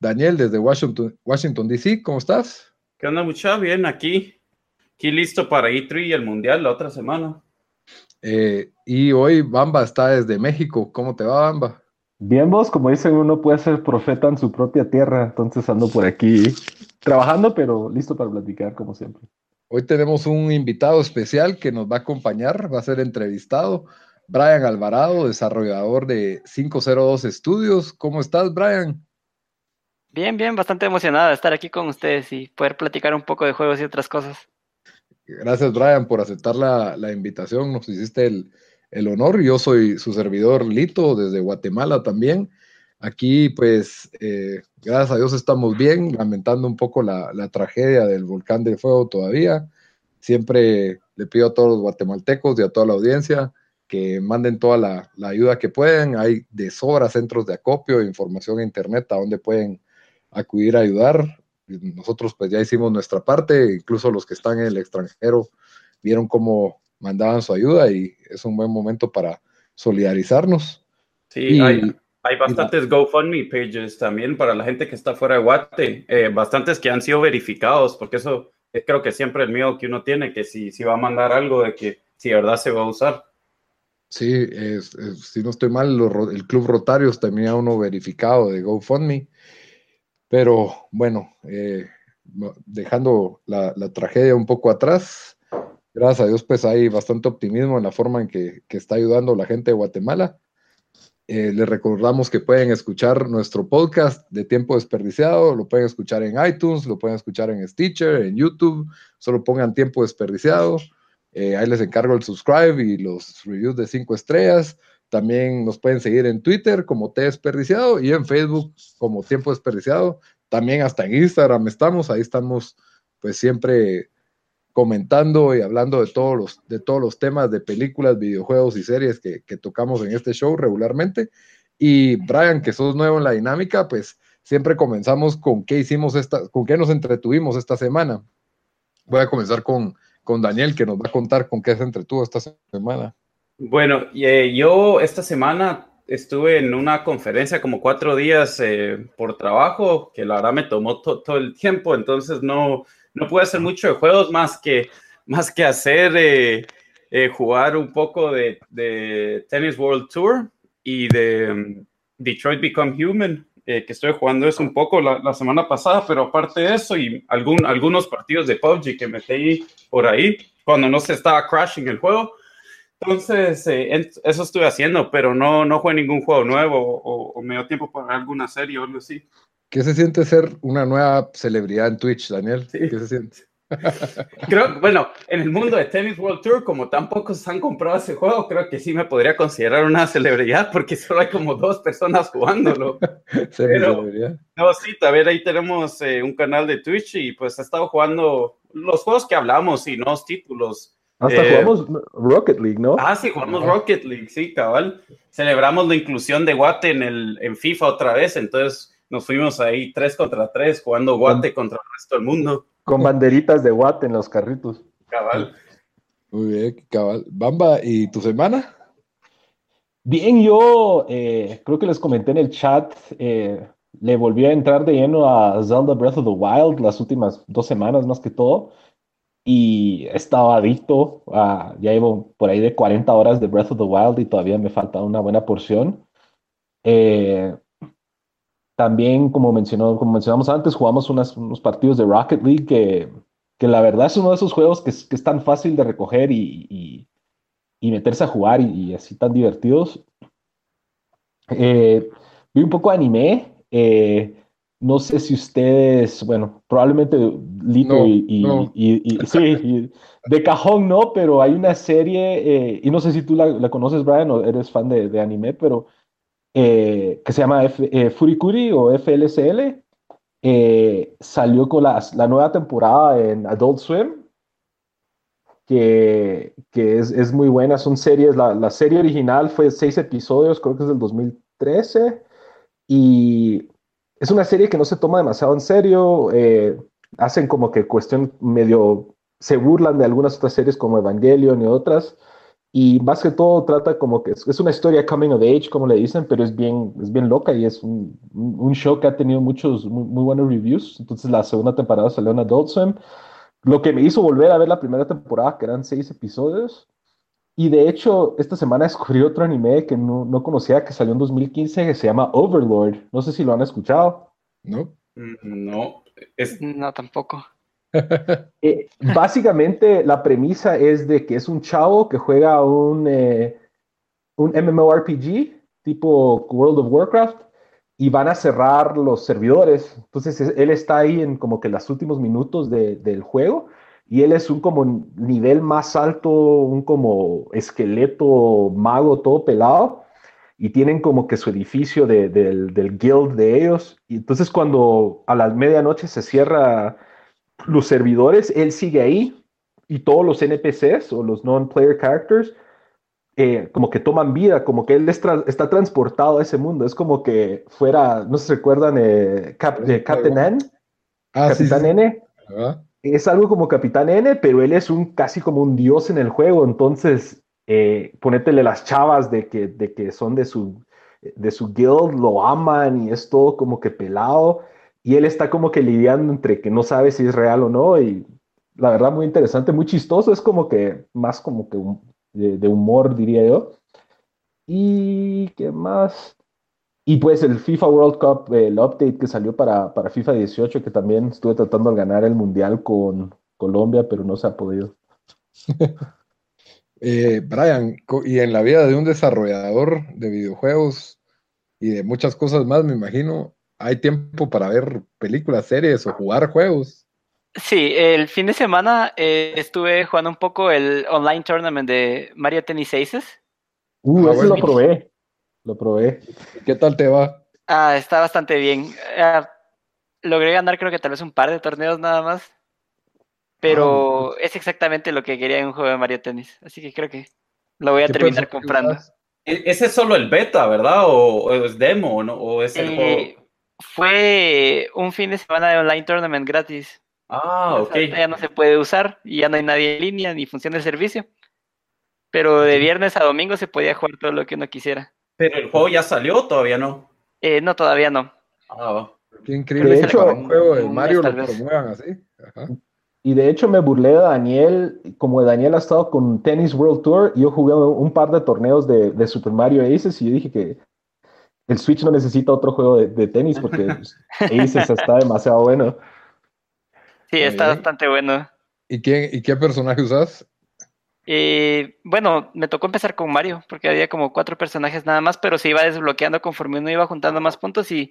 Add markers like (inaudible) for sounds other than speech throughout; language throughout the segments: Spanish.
Daniel desde Washington, Washington DC, ¿cómo estás? ¿Qué onda, mucha? Bien, aquí. Aquí listo para E3 y el Mundial la otra semana. Eh, y hoy Bamba está desde México. ¿Cómo te va, Bamba? Bien, vos, como dicen, uno puede ser profeta en su propia tierra, entonces ando por aquí trabajando, pero listo para platicar, como siempre. Hoy tenemos un invitado especial que nos va a acompañar, va a ser entrevistado, Brian Alvarado, desarrollador de 502 Estudios. ¿Cómo estás, Brian? Bien, bien, bastante emocionado de estar aquí con ustedes y poder platicar un poco de juegos y otras cosas. Gracias, Brian, por aceptar la, la invitación. Nos hiciste el, el, honor. Yo soy su servidor Lito, desde Guatemala también. Aquí, pues, eh, gracias a Dios estamos bien, lamentando un poco la, la, tragedia del volcán de fuego todavía. Siempre le pido a todos los guatemaltecos y a toda la audiencia que manden toda la, la ayuda que pueden. Hay de sobra centros de acopio, información en internet a donde pueden acudir a ayudar nosotros pues ya hicimos nuestra parte, incluso los que están en el extranjero vieron cómo mandaban su ayuda y es un buen momento para solidarizarnos. Sí, hay, hay, bastantes GoFundMe pages también para la gente que está fuera de Guate, eh, bastantes que han sido verificados, porque eso es creo que siempre el miedo que uno tiene, que si, si va a mandar algo, de que si de verdad se va a usar. Sí, es, es, si no estoy mal, lo, el Club Rotarios tenía uno verificado de GoFundMe pero bueno, eh, dejando la, la, tragedia un poco atrás, gracias a Dios, pues hay bastante optimismo en la forma en que, que está ayudando la gente de Guatemala. Eh, les recordamos que pueden escuchar nuestro podcast de tiempo desperdiciado, lo pueden escuchar en iTunes, lo pueden escuchar en Stitcher, en YouTube, solo pongan tiempo desperdiciado. Eh, ahí les encargo el subscribe y los reviews de cinco estrellas. También nos pueden seguir en Twitter como T Desperdiciado y en Facebook como Tiempo Desperdiciado. También hasta en Instagram estamos, ahí estamos pues siempre comentando y hablando de todos los, de todos los temas de películas, videojuegos y series que, tocamos en este show regularmente. Y Brian, que sos nuevo en la dinámica, pues siempre comenzamos con qué hicimos esta, con qué nos entretuvimos esta semana. Voy a comenzar con, con Daniel, que nos va a contar con qué se entretuvo esta semana. Bueno, eh, yo esta semana estuve en una conferencia como cuatro días eh, por trabajo, que la verdad me tomó to todo el tiempo, entonces no, no pude hacer mucho de juegos más que, más que hacer eh, eh jugar un poco de, de, Tennis World Tour y de um, Detroit Become Human, que estoy jugando eso un poco la, la, semana pasada, pero aparte de eso y algún, algunos partidos de PUBG que metí por ahí cuando no se estaba crashing el juego entonces, eh, eso estuve haciendo, pero no, no jugué ningún juego nuevo o, o, me dio tiempo para alguna serie o algo así. ¿Qué se siente ser una nueva celebridad en Twitch, Daniel? Sí. ¿Qué se siente? (laughs) creo, bueno, en el mundo de Tennis World Tour, como tampoco se han comprado ese juego, creo que sí me podría considerar una celebridad porque solo hay como dos personas jugándolo. (laughs) Pero, no, sí, a ver, ahí tenemos eh, un canal de Twitch y pues he estado jugando los juegos que hablamos y no los títulos. Hasta eh, jugamos Rocket League, ¿no? Ah, sí, jugamos Rocket League, sí, cabal. Celebramos la inclusión de Guate en, el, en FIFA otra vez, entonces nos fuimos ahí tres contra tres jugando Guate contra el resto del mundo. Con banderitas de Guate en los carritos. Cabal. Muy bien, cabal. Bamba, ¿y tu semana? Bien, yo eh, creo que les comenté en el chat, eh, le volví a entrar de lleno a Zelda Breath of the Wild las últimas dos semanas más que todo y he estado adicto a, ya llevo por ahí de 40 horas de Breath of the Wild y todavía me falta una buena porción. Eh, también, como, mencionó, como mencionamos antes, jugamos unos partidos de Rocket League que, que, la verdad es uno de esos juegos que, que es tan fácil de recoger y, y, meterse a jugar y, así tan divertidos. Eh, vi un poco de anime. Eh, no sé si ustedes, bueno, probablemente Lito y, sí, de cajón no, pero hay una serie, eh, y no sé si tú la, conoces, Brian, o eres fan de, anime, pero eh, que se llama F, Furikuri o FLSL. salió con la, nueva temporada en Adult Swim, que, que es, es, muy buena. Son series, la, la serie original fue seis episodios, creo que es del 2013. Y es una serie que no se toma demasiado en serio. Eh, hacen como que cuestión medio. Se burlan de algunas otras series como Evangelion y otras. Y más que todo trata como que es, una historia coming of age, como le dicen, pero es bien, es bien loca y es un, un show que ha tenido muchos, muy, muy, buenos reviews. Entonces la segunda temporada salió en Adult Swim. Lo que me hizo volver a ver la primera temporada, que eran seis episodios, y de hecho, esta semana descubrí otro anime que no, no, conocía, que salió en 2015, que se llama Overlord. No sé si lo han escuchado. No. Mm, no. Es... No, tampoco. (laughs) Eh, básicamente, la premisa es de que es un chavo que juega un, eh, un MMORPG tipo World of Warcraft y van a cerrar los servidores. Entonces, él está ahí en como que los últimos minutos de, del juego y él es un como nivel más alto, un como esqueleto mago todo pelado, y tienen como que su edificio del, guild de ellos. Y entonces cuando a las medianoche se cierra los servidores, él sigue ahí, y todos los NPCs o los non-player characters, eh, como que toman vida, como que él está transportado a ese mundo. Es como que fuera, no se recuerdan, eh, Captain N. Ah, Capitán N es algo como Capitán N, pero él es un casi como un dios en el juego, entonces eh, las chavas de que, de que son de su, de su guild, lo aman y es todo como que pelado, y él está como que lidiando entre que no sabe si es real o no, y la verdad muy interesante, muy chistoso, es como que más como que de humor diría yo. ¿Y qué más? Y pues el FIFA World Cup, el update que salió para, para FIFA 18, que también estuve tratando de ganar el Mundial con Colombia, pero no se ha podido. (laughs) eh, Brian, y en la vida de un desarrollador de videojuegos y de muchas cosas más, me imagino, ¿hay tiempo para ver películas, series o jugar juegos? Sí, el fin de semana eh, estuve jugando un poco el online tournament de Mario Tennis Aces. Uh, ah, ese lo probé. Lo probé. ¿Qué tal te va? Ah, está bastante bien. Ah, logré ganar creo que tal vez un par de torneos nada más. Pero ah, es exactamente lo que quería en un juego de Mario Tennis. Así que creo que lo voy a terminar comprando. E-, ese es solo el beta, ¿verdad? ¿O, es demo o, no? ¿O es el eh, juego? Fue un fin de semana de online tournament gratis. Ah, ok. Ya no se puede usar y ya no hay nadie en línea ni funciona el servicio. Pero de viernes a domingo se podía jugar todo lo que uno quisiera. ¿Pero el juego ya salió o todavía no? Eh, no, todavía no. Ah, va. Qué increíble. De hecho, un juego de Mario lo promuevan así. Y de hecho me burlé de Daniel, como Daniel ha estado con Tennis World Tour, yo jugué un par de torneos de, Super Mario Aces y yo dije que el Switch no necesita otro juego de, tenis porque (laughs) Aces está demasiado bueno. Sí, está bastante bueno. ¿Y qué, ¿Y qué personaje usas? Eh, bueno, me tocó empezar con Mario, porque había como cuatro personajes nada más, pero se iba desbloqueando conforme uno iba juntando más puntos y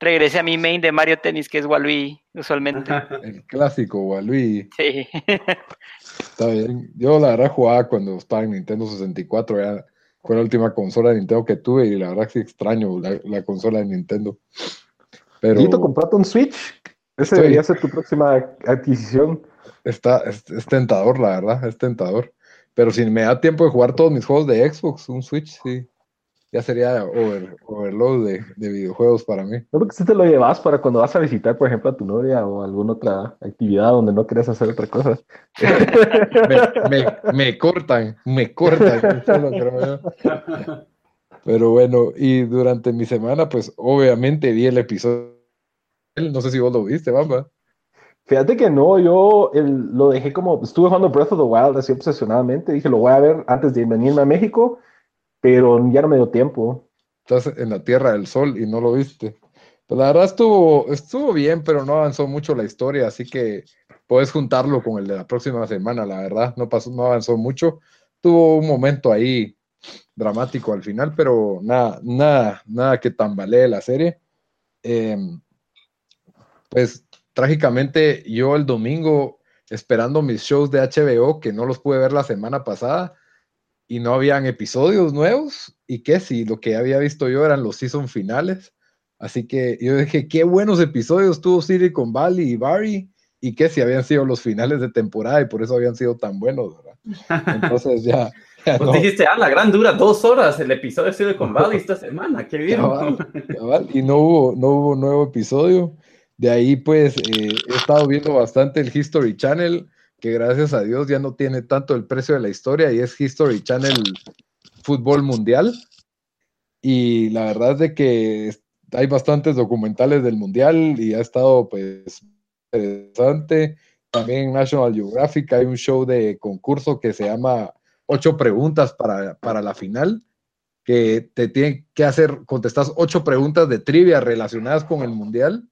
regresé a mi main de Mario Tennis, que es Walui usualmente. (laughs) El clásico Walui. Sí. Está bien. Yo la verdad jugaba cuando estaba en Nintendo 64, ya fue la última consola de Nintendo que tuve y la verdad sí extraño la, consola de Nintendo. Pero... comprate un Switch. Ese debería ser tu próxima adquisición. Está, es, tentador, la verdad, es tentador. Pero si me da tiempo de jugar todos mis juegos de Xbox, un Switch, sí. Ya sería overload de, videojuegos para mí. No, porque si te lo llevas para cuando vas a visitar, por ejemplo, a tu novia o alguna otra actividad donde no quieres hacer otra cosa. (laughs) me, cortan, me cortan. (laughs) Pero bueno, y durante mi semana, pues obviamente vi el episodio. No sé si vos lo viste, Bamba. Fíjate que no, yo lo dejé como, estuve jugando Breath of the Wild así obsesionadamente, dije lo voy a ver antes de venirme a México, pero ya no me dio tiempo. estás en la Tierra del Sol y no lo viste. Pues la verdad estuvo, estuvo bien, pero no avanzó mucho la historia, así que puedes juntarlo con el de la próxima semana, la verdad, no pasó, no avanzó mucho. Tuvo un momento ahí dramático al final, pero nada, nada, nada que tambalee la serie. Em, pues trágicamente yo el domingo esperando mis shows de HBO que no los pude ver la semana pasada y no habían episodios nuevos y que si lo que había visto yo eran los season finales. Así que yo dije, qué buenos episodios tuvo con Valley y Barry y que si habían sido los finales de temporada y por eso habían sido tan buenos, ¿verdad? (laughs) Entonces ya... pues dijiste, ah, la gran dura dos horas el episodio de Silicon Valley esta semana, qué bien. Y no hubo, no hubo nuevo episodio. De ahí pues eh, he estado viendo bastante el History Channel, que gracias a Dios ya no tiene tanto el precio de la historia y es History Channel Fútbol Mundial. Y la verdad es de que hay bastantes documentales del Mundial y ha estado pues interesante. También en National Geographic hay un show de concurso que se llama Ocho Preguntas para, para la Final, que te tienen que hacer, contestas ocho preguntas de trivia relacionadas con el Mundial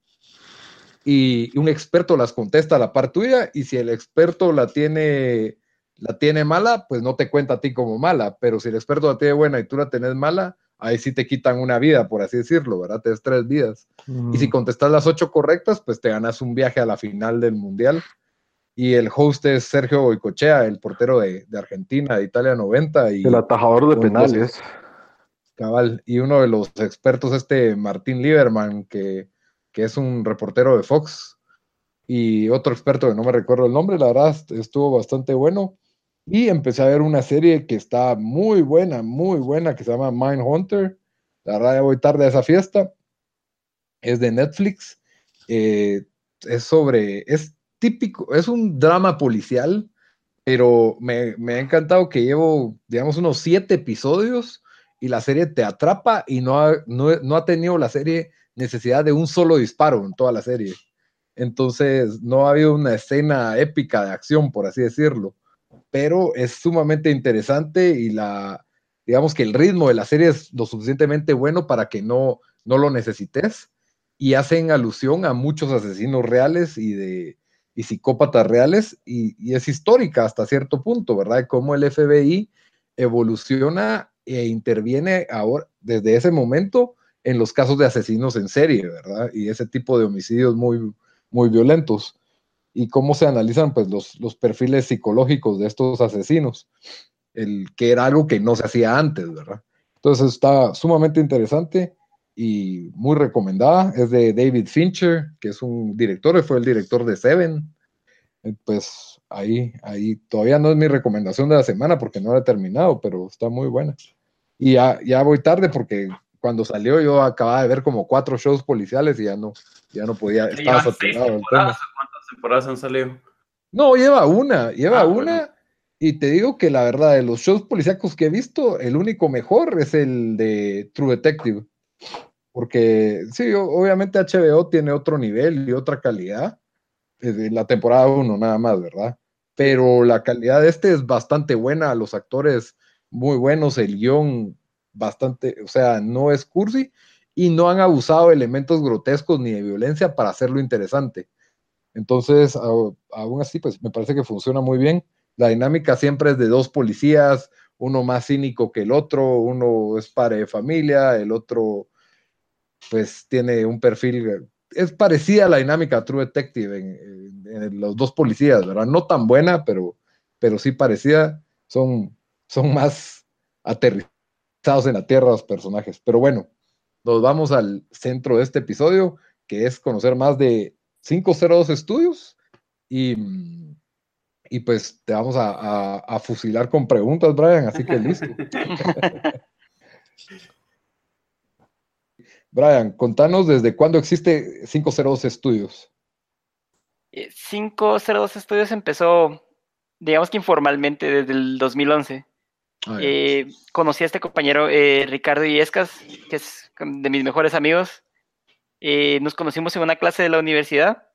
y un experto las contesta a la par tuya y si el experto la tiene la tiene mala, pues no te cuenta a ti como mala, pero si el experto la tiene buena y tú la tenés mala, ahí sí te quitan una vida, por así decirlo, ¿verdad? Te das tres vidas. Y si mm. contestas las ocho correctas, pues te ganas un viaje a la final del Mundial. Y el host es Sergio Boicochea, el portero de, Argentina, de Italia 90. Y el atajador de penales. Cabal. Y uno de los expertos, este Martín Lieberman, que, que es un reportero de Fox. Y otro experto que no me recuerdo el nombre, la verdad, estuvo bastante bueno. Y empecé a ver una serie que está muy buena, muy buena, que se llama Mindhunter. La verdad, ya voy tarde a esa fiesta. Es de Netflix. Eh, es sobre, es típico, es un drama policial, pero me, ha encantado que llevo, digamos, unos siete episodios y la serie te atrapa y no ha, no, no ha tenido la serie necesidad de un solo disparo en toda la serie. Entonces, no ha habido una escena épica de acción, por así decirlo pero es sumamente interesante y la, digamos que el ritmo de la serie es lo suficientemente bueno para que no, no lo necesites y hacen alusión a muchos asesinos reales y de y psicópatas reales y, es histórica hasta cierto punto, ¿verdad? Cómo el FBI evoluciona e interviene ahora desde ese momento en los casos de asesinos en serie, ¿verdad? Y ese tipo de homicidios muy, muy violentos y cómo se analizan pues, los, los perfiles psicológicos de estos asesinos, el, que era algo que no se hacía antes, ¿verdad? Entonces está sumamente interesante y muy recomendada. Es de David Fincher, que es un director, fue el director de Seven. Eh, pues ahí, ahí todavía no es mi recomendación de la semana porque no la he terminado, pero está muy buena. Y ya, ya voy tarde porque cuando salió yo acababa de ver como cuatro shows policiales y ya no, ya no podía, estaba saturado temporadas han salido? No, lleva una, lleva ah, una. Y te digo que la verdad, de los shows policíacos que he visto, el único mejor es el de True Detective. Porque sí, obviamente HBO tiene otro nivel y otra calidad. En la temporada 1 nada más, ¿verdad? Pero la calidad de este es bastante buena, los actores muy buenos, el guion bastante, o sea, no es cursi y no han abusado de elementos grotescos ni de violencia para hacerlo interesante. Entonces, aún así, pues me parece que funciona muy bien. La dinámica siempre es de dos policías, uno más cínico que el otro, uno es padre de familia, el otro pues tiene un perfil, es parecida a la dinámica True Detective en, los dos policías, ¿verdad? No tan buena, pero, pero sí parecida, son, son más aterrizados en la tierra los personajes. Pero bueno, nos vamos al centro de este episodio, que es conocer más de 502 estudios y, y pues te vamos a, fusilar con preguntas, Brian, así que listo. (laughs) Brian, contanos desde cuándo existe 502 Estudios. 502 Estudios empezó, digamos que informalmente, desde el 2011. Eh, conocí a este compañero eh, Ricardo Iescas, que es de mis mejores amigos. Eh, nos conocimos en una clase de la universidad.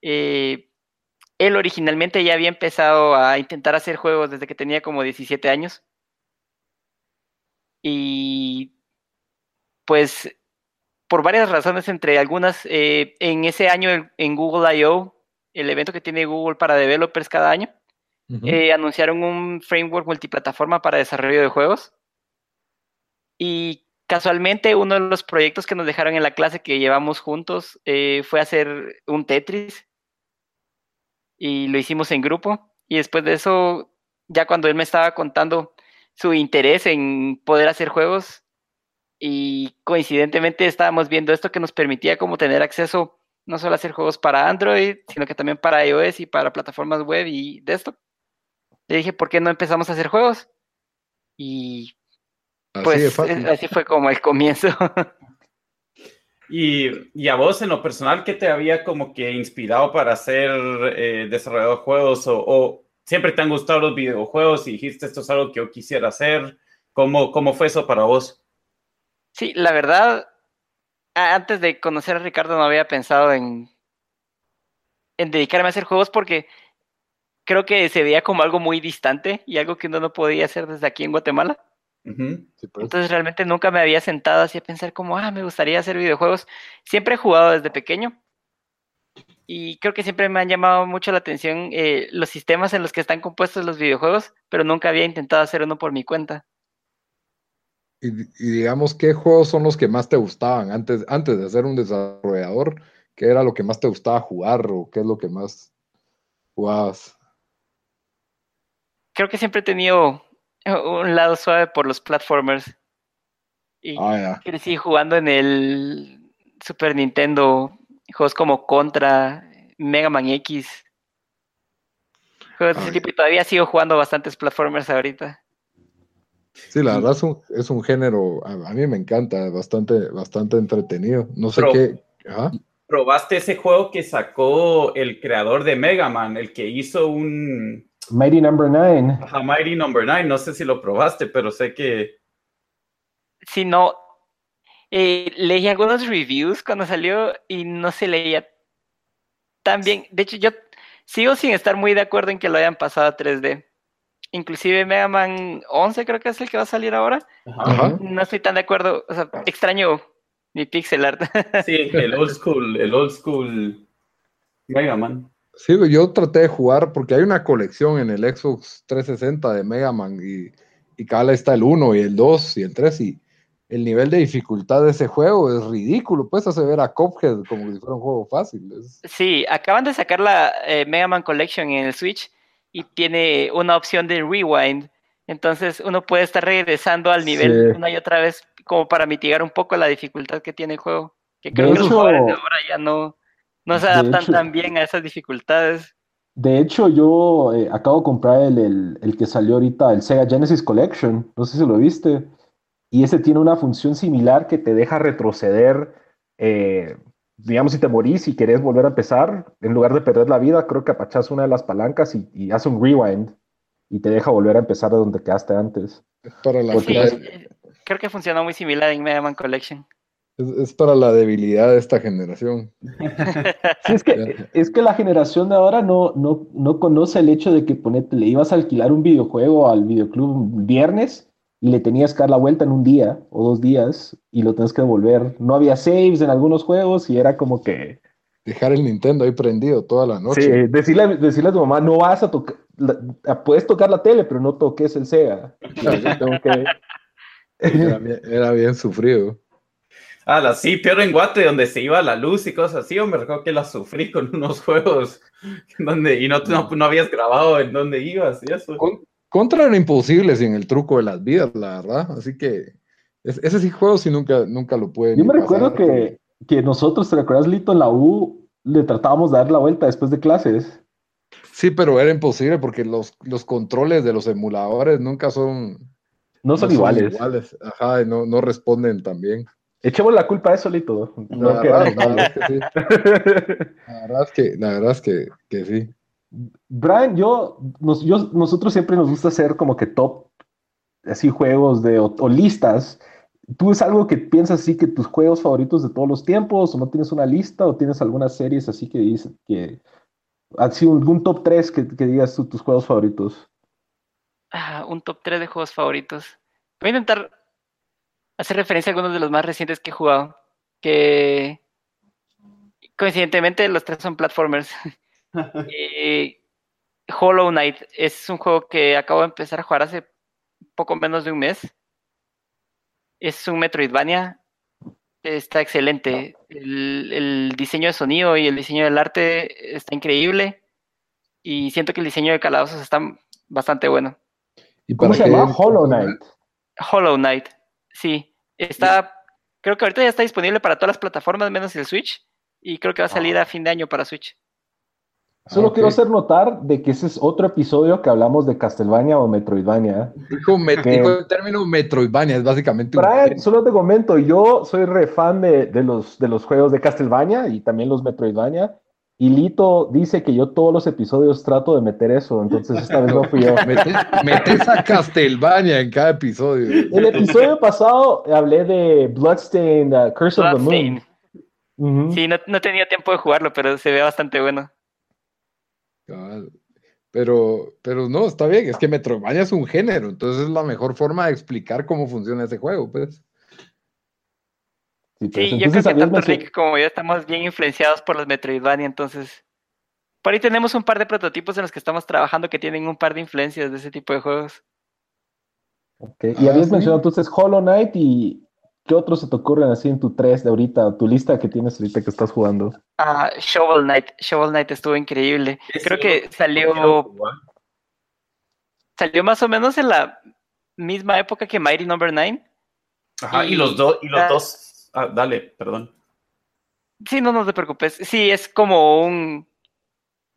Él originalmente ya había empezado a intentar hacer juegos desde que tenía como 17 años. Y pues por varias razones, entre algunas, en ese año en Google I.O., el evento que tiene Google para developers cada año, eh, anunciaron un framework multiplataforma para desarrollo de juegos. Y casualmente uno de los proyectos que nos dejaron en la clase que llevamos juntos eh, fue hacer un Tetris. Y lo hicimos en grupo. Y después de eso, ya cuando él me estaba contando su interés en poder hacer juegos, y coincidentemente estábamos viendo esto que nos permitía como tener acceso no solo a hacer juegos para Android, sino que también para iOS y para plataformas web y desktop. Le dije, ¿por qué no empezamos a hacer juegos? Y pues así fue como el comienzo. (laughs) y, a vos en lo personal, ¿qué te había como que inspirado para ser eh, desarrollador de juegos? O, o, siempre te han gustado los videojuegos y dijiste esto es algo que yo quisiera hacer? ¿Cómo, cómo fue eso para vos? Sí, la verdad, antes de conocer a Ricardo no había pensado en, en dedicarme a hacer juegos porque creo que se veía como algo muy distante y algo que uno no podía hacer desde aquí en Guatemala. Pues. Entonces realmente nunca me había sentado así a pensar como, ah, me gustaría hacer videojuegos. Siempre he jugado desde pequeño y creo que siempre me han llamado mucho la atención eh, los sistemas en los que están compuestos los videojuegos, pero nunca había intentado hacer uno por mi cuenta. Y, digamos, ¿qué juegos son los que más te gustaban antes, antes de ser un desarrollador? ¿Qué era lo que más te gustaba jugar o qué es lo que más jugabas? Creo que siempre he tenido un lado suave por los platformers. Y ah, crecí jugando en el Super Nintendo juegos como Contra, Mega Man X. Juegos de ese tipo y todavía sigo jugando bastantes platformers ahorita. Sí, la verdad es un, género, a, mí me encanta, bastante, bastante entretenido. No sé qué. ¿Probaste ese juego que sacó el creador de Mega Man, el que hizo un. Mighty Number Nine. Ajá, Mighty Number Nine. No sé si lo probaste, pero sé que. Sí, no. Eh, leí algunos reviews cuando salió y no se leía tan bien. De hecho, yo sigo sin estar muy de acuerdo en que lo hayan pasado a 3D inclusive Mega Man 11 creo que es el que va a salir ahora. No estoy tan de acuerdo, o sea, extraño mi pixel art. sí, el old school, el old school Mega Man. Sí, yo traté de jugar porque hay una colección en el Xbox 360 de Mega Man y, y cada está el 1 y el 2 y el 3 y el nivel de dificultad de ese juego es ridículo, puedes hacer ver a Cophead como si fuera un juego fácil. Sí, acaban de sacar la eh, Mega Man Collection en el Switch y tiene una opción de rewind. Entonces uno puede estar regresando al nivel una y otra vez como para mitigar un poco la dificultad que tiene el juego. Que creo que los jugadores de ahora ya no, no se adaptan tan bien a esas dificultades. De hecho, yo eh, acabo de comprar el, el, que salió ahorita, el Sega Genesis Collection. No sé si lo viste. Y ese tiene una función similar que te deja retroceder eh, digamos, si te morís y querés volver a empezar, en lugar de perder la vida, creo que apachas una de las palancas y, hace un rewind y te deja volver a empezar de donde quedaste antes. para la creo que funcionó muy similar en Mega Man Collection. Es, para la debilidad de esta generación. es, que, es que la generación de ahora no, no, no conoce el hecho de que ponete, le ibas a alquilar un videojuego al videoclub viernes y le tenías que dar la vuelta en un día o dos días y lo tienes que devolver. No había saves en algunos juegos y era como que... Dejar el Nintendo ahí prendido toda la noche. Sí, decirle, decirle a tu mamá, no vas a tocar, puedes tocar la tele, pero no toques el Sega. (laughs) era, bien, sufrido. Ah, sí, peor en Guate, donde se iba la luz y cosas así, yo me recuerdo que la sufrí con (laughs) unos juegos donde, y no, no, habías grabado en dónde ibas y eso. Contra eran imposibles sin el truco de las vidas, la verdad. Así que ese sí juego sí nunca, nunca lo pueden. Yo me recuerdo que, que, nosotros, ¿te recuerdas, Lito, en la U le tratábamos de dar la vuelta después de clases? Sí, pero era imposible porque los, los controles de los emuladores nunca son... No son, iguales. Ajá, no, no responden tan bien. Echemos la culpa a eso, Lito. la, verdad, es que sí. La verdad es que, la verdad es que, que sí. Brian, yo, nosotros siempre nos gusta hacer como que top, así juegos de, o, listas. ¿Tú es algo que piensas así que tus juegos favoritos de todos los tiempos, o no tienes una lista, o tienes algunas series así que dices que, así algún top 3 que, digas tus juegos favoritos? Ah, un top 3 de juegos favoritos. Voy a intentar hace referencia a algunos de los más recientes que he jugado. Que coincidentemente los tres son platformers. (laughs) Eh, Hollow Knight es un juego que acabo de empezar a jugar hace poco menos de un mes. Es un Metroidvania. Está excelente. El, el diseño de sonido y el diseño del arte está increíble. Y siento que el diseño de calabozos está bastante bueno. ¿Y ¿Cómo se llama? Hollow Knight. Hollow Knight, sí. Está, creo que ahorita ya está disponible para todas las plataformas menos el Switch. Y creo que va a salir Ah. a fin de año para Switch. Solo Ah, quiero hacer notar de que ese es otro episodio que hablamos de Castlevania o Metroidvania. Dijo, met- Que- dijo el término Metroidvania, es básicamente un Brian, solo te comento, yo soy re fan de, de los, de los juegos de Castlevania y también los Metroidvania. Y Lito dice que yo todos los episodios trato de meter eso, entonces esta vez no fui yo. (laughs) Metes, metes a Castlevania en cada episodio. El episodio pasado hablé de Bloodstained, uh, Curse of the. Moon. Sí, no, no tenido tiempo de jugarlo, pero se ve bastante bueno. Pero, pero no, está bien, es que Metroidvania es un género, entonces es la mejor forma de explicar cómo funciona ese juego, pues. Sí, pues, Sí, yo creo que tanto Rick como yo estamos bien influenciados por los Metroidvania, entonces. Por ahí tenemos un par de prototipos en los que estamos trabajando que tienen un par de influencias de ese tipo de juegos. Ok, Y Ah, habías sí. mencionado entonces Hollow Knight y ¿qué otros se te ocurren así en tu 3 de ahorita, tu lista que tienes ahorita que estás jugando? Ah, Shovel Knight. Shovel Knight estuvo increíble. Creo que salió, salió más o menos en la misma época que Mighty Number 9. Ajá, y, Y- los dos, y los ah. dos. Ah, dale, perdón. Sí, no, no te preocupes. Sí, es como un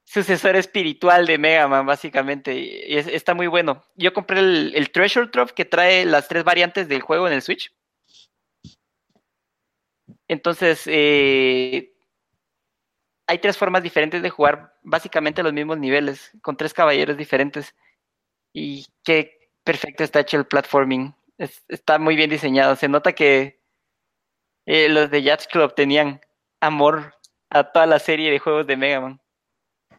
sucesor espiritual de Mega Man, básicamente. Y es- está muy bueno. Yo compré el, Treasure Trove que trae las tres variantes del juego en el Switch. Entonces, eh, hay tres formas diferentes de jugar básicamente los mismos niveles, con tres caballeros diferentes. Y qué perfecto está hecho el platforming. Es- está muy bien diseñado. Se nota que eh, los de Yacht Club tenían amor a toda la serie de juegos de Mega Man.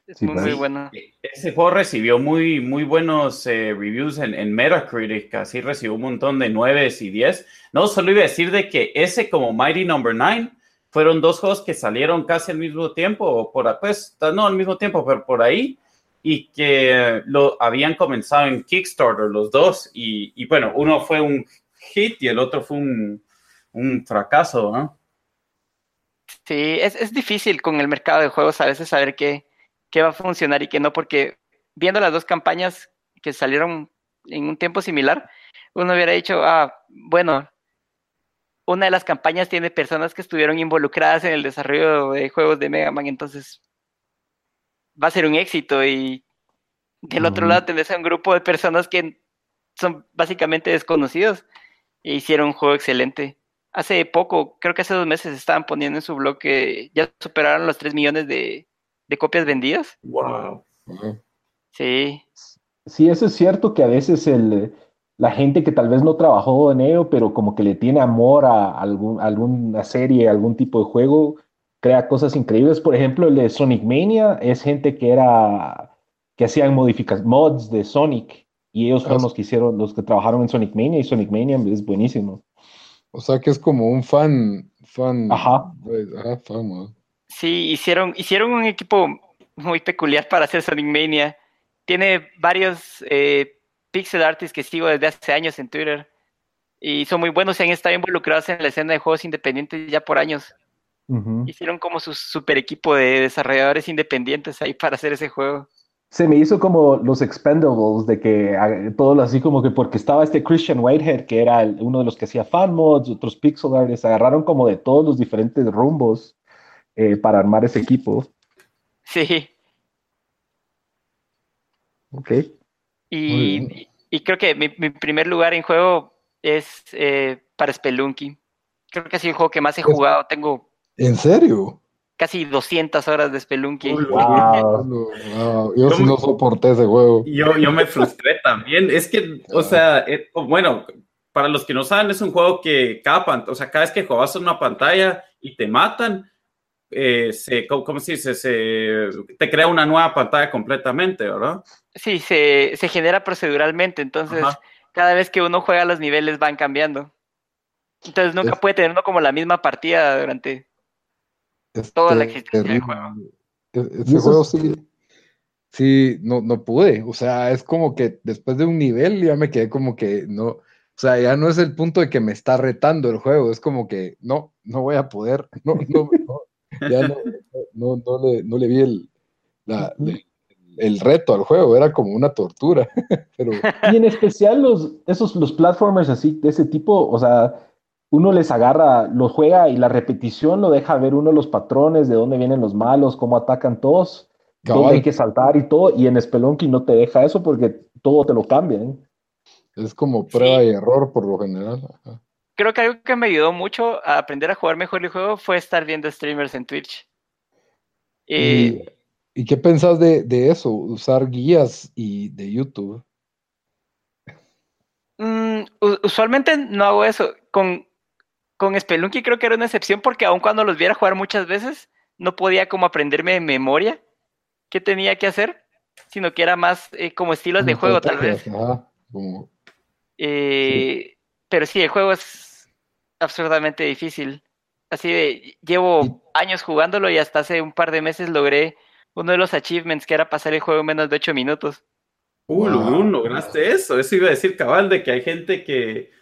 Es Sí, muy, pues. muy bueno. Ese juego recibió muy, muy buenos eh, reviews en, en Metacritic, así recibió un montón de 9 y 10. No, solo iba a decir de que ese como Mighty Number 9 fueron dos juegos que salieron casi al mismo tiempo, o por, pues, no al mismo tiempo, pero por ahí, y que lo habían comenzado en Kickstarter los dos, y, y bueno, uno fue un hit y el otro fue un, un fracaso, ¿no? Sí, es, es difícil con el mercado de juegos a veces saber qué, qué va a funcionar y qué no, porque viendo las dos campañas que salieron en un tiempo similar, uno hubiera dicho, ah, bueno, una de las campañas tiene personas que estuvieron involucradas en el desarrollo de juegos de Mega Man, entonces va a ser un éxito y del otro lado tenés a un grupo de personas que son básicamente desconocidos e hicieron un juego excelente. Hace poco, creo que hace dos meses, estaban poniendo en su blog que ya superaron los 3 millones de, de copias vendidas. Wow. Sí, Sí, eso es cierto que a veces el, la gente que tal vez no trabajó en ello, pero como que le tiene amor a algún, alguna serie, algún tipo de juego, crea cosas increíbles. Por ejemplo, el de Sonic Mania es gente que era, que hacían modificaciones, mods de Sonic, y ellos fueron los que hicieron, los que trabajaron en Sonic Mania, y Sonic Mania es buenísimo. O sea que es como un fan, fan. Ajá. pues, Ajá, fan, ¿no? sí, hicieron, hicieron un equipo muy peculiar para hacer Sonic Mania. Tiene varios eh, pixel artists que sigo desde hace años en Twitter y son muy buenos y han estado involucrados en la escena de juegos independientes ya por años. Hicieron como su super equipo de desarrolladores independientes ahí para hacer ese juego. Se me hizo como los Expendables, de que ah, todos así como que porque estaba este Christian Whitehead, que era el- uno de los que hacía fan mods, otros pixel artists, agarraron como de todos los diferentes rumbos eh, para armar ese equipo. Sí, Ok. Y, y creo que mi, mi primer lugar en juego es eh, para Spelunky. Creo que ha sido el juego que más he jugado. Tengo ¿En serio? Casi 200 horas de Spelunky. Uy, Wow. No, wow, Yo sí no soporté ese juego. Yo, yo me frustré también. Es que, o sea, eh, bueno, para los que no saben, es un juego que cada, o sea, cada vez que juegas en una pantalla y te matan, eh, se, ¿cómo, cómo se dice? Se, te crea una nueva pantalla completamente, ¿verdad? Sí, se, se genera proceduralmente, entonces Ajá. cada vez que uno juega los niveles van cambiando. Entonces nunca puede tener uno como la misma partida durante toda la existencia del juego. E-, ese juego sí, sí, no, no pude. O sea, es como que después de un nivel ya me quedé como que no. O sea, ya no es el punto de que me está retando el juego, es como que no, no voy a poder. (laughs) No, no, ya no, no, no, le, no le vi el, la, el reto al juego, era como una tortura. (laughs) Pero... Y en especial los, esos, los platformers así, de ese tipo, o sea, uno les agarra, lo juega y la repetición lo deja ver uno los patrones, de dónde vienen los malos, cómo atacan todos, dónde hay que saltar y todo, y en Spelunky no te deja eso porque todo te lo cambia. Es como prueba y error por lo general. Creo que algo que me ayudó mucho a aprender a jugar mejor el juego fue estar viendo streamers en Twitch. ¿Y, ¿y qué pensás de, de, eso? Usar guías y de YouTube. Mm, usualmente no hago eso. Con, con Spelunky creo que era una excepción porque aun cuando los viera jugar muchas veces, no podía como aprenderme de memoria qué tenía que hacer, sino que era más eh, como estilos de juego tal vez. Eh, pero sí, el juego es absurdamente difícil. Así de, llevo años jugándolo y hasta hace un par de meses logré uno de los achievements que era pasar el juego en menos de 8 minutos. Uh, lograste eso. Eso iba a decir cabal de que hay gente que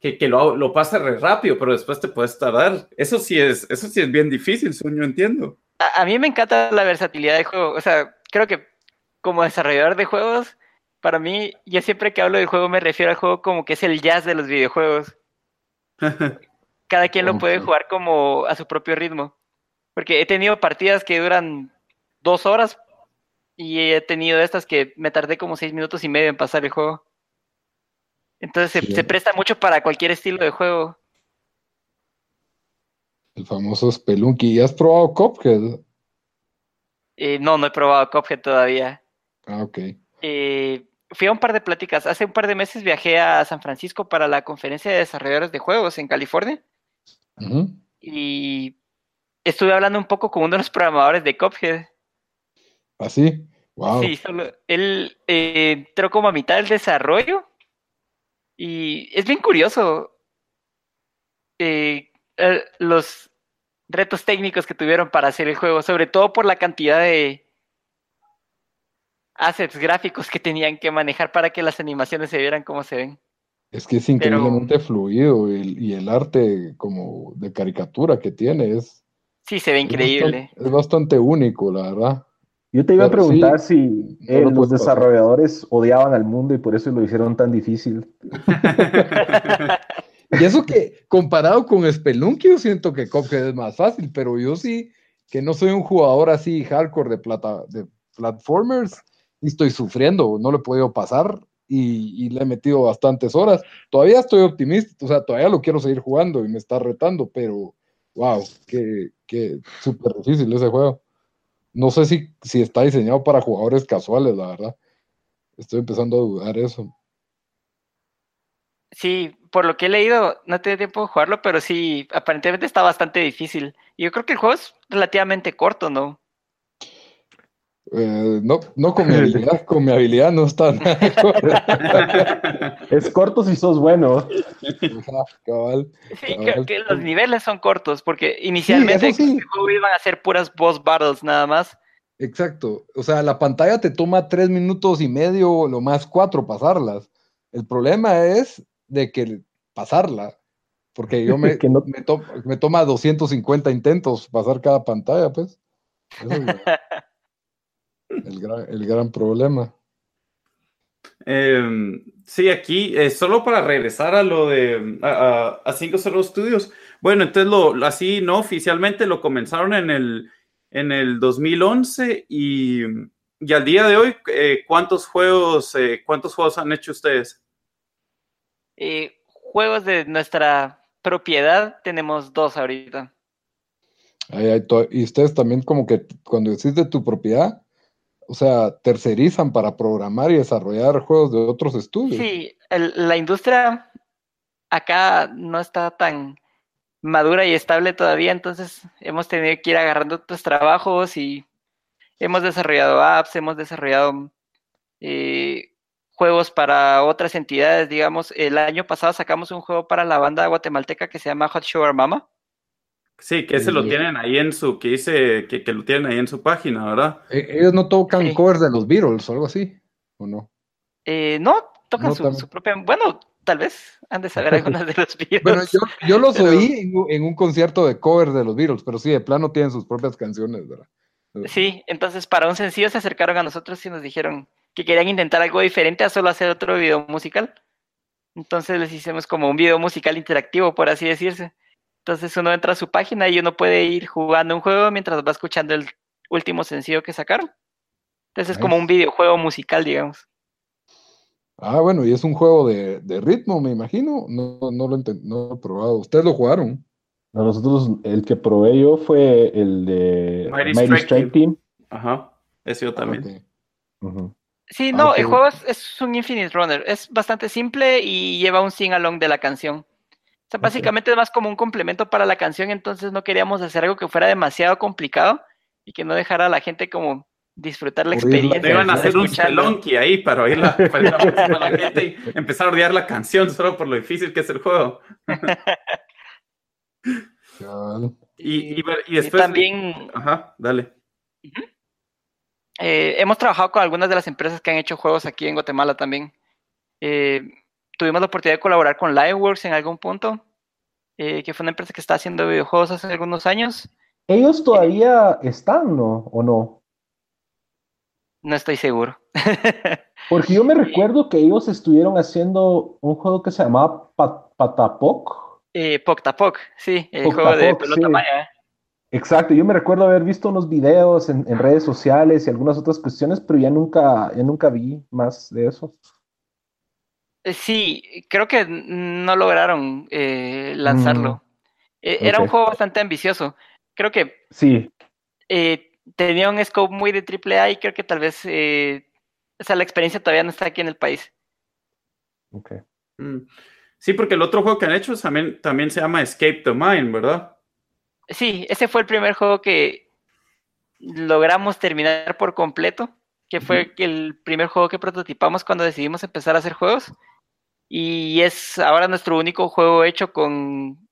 que, lo, lo, pasa re rápido, pero después te puedes tardar. Eso sí es, eso sí es bien difícil, sueño, entiendo. A, mí me encanta la versatilidad del juego. O sea, creo que como desarrollador de juegos, para mí, yo siempre que hablo del juego me refiero al juego como que es el jazz de los videojuegos. (laughs) Cada quien lo puede jugar como a su propio ritmo. Porque he tenido partidas que duran dos horas y he tenido estas que me tardé como seis minutos y medio en pasar el juego. Entonces se, presta mucho para cualquier estilo de juego. El famoso Spelunky. ¿Y has probado Cuphead? Eh, no, no he probado Cuphead todavía. Ah, ok. Eh, fui a un par de pláticas. Hace un par de meses viajé a San Francisco para la conferencia de desarrolladores de juegos en California. Y estuve hablando un poco con uno de los programadores de Cuphead. ¿Ah, sí? Wow. Sí, solo, él eh, entró como a mitad del desarrollo y es bien curioso eh, los retos técnicos que tuvieron para hacer el juego, sobre todo por la cantidad de assets gráficos que tenían que manejar para que las animaciones se vieran como se ven. Es que es increíblemente fluido y, el arte como de caricatura que tiene es... Sí, se ve increíble. es bastante único, la verdad. Yo te iba a preguntar si eh, los desarrolladores odiaban al mundo y por eso lo hicieron tan difícil. (laughs) y eso que comparado con Spelunky, yo siento que Cuphead es más fácil, pero yo sí que no soy un jugador así hardcore de, plata, de platformers y estoy sufriendo, no lo he podido pasar y, le he metido bastantes horas. Todavía estoy optimista, o sea, todavía lo quiero seguir jugando y me está retando, pero wow, qué, qué súper difícil ese juego. No sé si, si está diseñado para jugadores casuales, la verdad. Estoy empezando a dudar eso. Sí, por lo que he leído, no tengo tiempo de jugarlo, pero sí, aparentemente está bastante difícil. Y yo creo que el juego es relativamente corto, ¿no? Eh, no, no con mi habilidad, (laughs) con mi habilidad no está es corto si sos bueno. cabal, sí, creo que los niveles son cortos, porque inicialmente iban a ser puras boss battles nada más. Exacto. O sea, la pantalla te toma tres minutos y medio, lo más cuatro pasarlas. El problema es de que pasarla, porque yo me, (laughs) me, me, toma 250 intentos pasar cada pantalla, pues. (laughs) el, gran, problema. Em, sí, aquí, eh, solo para regresar a lo de a, a, Cinco Solo Studios. Bueno, entonces lo, así no oficialmente lo comenzaron en el, en el 2011 y, y al día de hoy, eh, ¿cuántos juegos eh, cuántos juegos han hecho ustedes? juegos de nuestra propiedad tenemos dos ahorita. y ustedes también como que cuando decís de tu propiedad, o sea, tercerizan para programar y desarrollar juegos de otros estudios. Sí, la industria acá no está tan madura y estable todavía, entonces hemos tenido que ir agarrando otros trabajos y hemos desarrollado apps, hemos desarrollado eh, juegos para otras entidades, digamos, el año pasado sacamos un juego para la banda guatemalteca que se llama Hot Shower Mama. Sí, que ese lo tienen ahí en su, que dice que, que lo tienen ahí en su página, ¿verdad? E, ellos no tocan covers de los Beatles o algo así, ¿o no? Eh, no, tocan su, propia, bueno, tal vez han de saber (laughs) algunas de los Beatles. Bueno, yo, los oí en, un concierto de covers de los Beatles, pero sí, de plano tienen sus propias canciones, ¿verdad? Sí, entonces para un sencillo se acercaron a nosotros y nos dijeron que querían intentar algo diferente a solo hacer otro video musical. Entonces les hicimos como un video musical interactivo, por así decirse. Entonces uno entra a su página y uno puede ir jugando un juego mientras va escuchando el último sencillo que sacaron. Entonces es como un videojuego musical, digamos. Ah, bueno, y es un juego de, ritmo, me imagino. No, no, lo no lo he probado. ¿Ustedes lo jugaron? nosotros, el que probé yo fue el de Mighty, Strike, Team. Ajá, ese yo también. Sí, no, el juego es, un Infinite Runner. Es bastante simple y lleva un sing-along de la canción. O sea, básicamente es más como un complemento para la canción, entonces no queríamos hacer algo que fuera demasiado complicado y que no dejara a la gente como disfrutar la experiencia. Me iban a hacer un chelonqui ahí para oír la, la gente y empezar a odiar la canción solo por lo difícil que es el juego. y, después. también. Ajá, dale. Eh, hemos trabajado con algunas de las empresas que han hecho juegos aquí en Guatemala también. Eh, tuvimos la oportunidad de colaborar con Liveworks en algún punto, eh, que fue una empresa que está haciendo videojuegos hace algunos años. ¿Ellos todavía están, no? ¿O no? No estoy seguro. (laughs) Porque yo me recuerdo que ellos estuvieron haciendo un juego que se llamaba Patapoc eh, Poctapoc, sí, el juego de pelota maya. Exacto, yo me recuerdo haber visto unos videos en, redes sociales y algunas otras cuestiones, pero ya nunca, ya nunca vi más de eso. Eh, sí, creo que no lograron eh, lanzarlo. Mm, e, era un juego bastante ambicioso. Creo que sí. Eh, tenía un scope muy de AAA y creo que tal vez o sea, la experiencia todavía no está aquí en el país. Ok. Mm. Sí, porque el otro juego que han hecho también, también se llama Escape the Mind, ¿verdad? Sí, ese fue el primer juego que logramos terminar por completo, que fue el primer juego que prototipamos cuando decidimos empezar a hacer juegos. Y es ahora nuestro único juego hecho con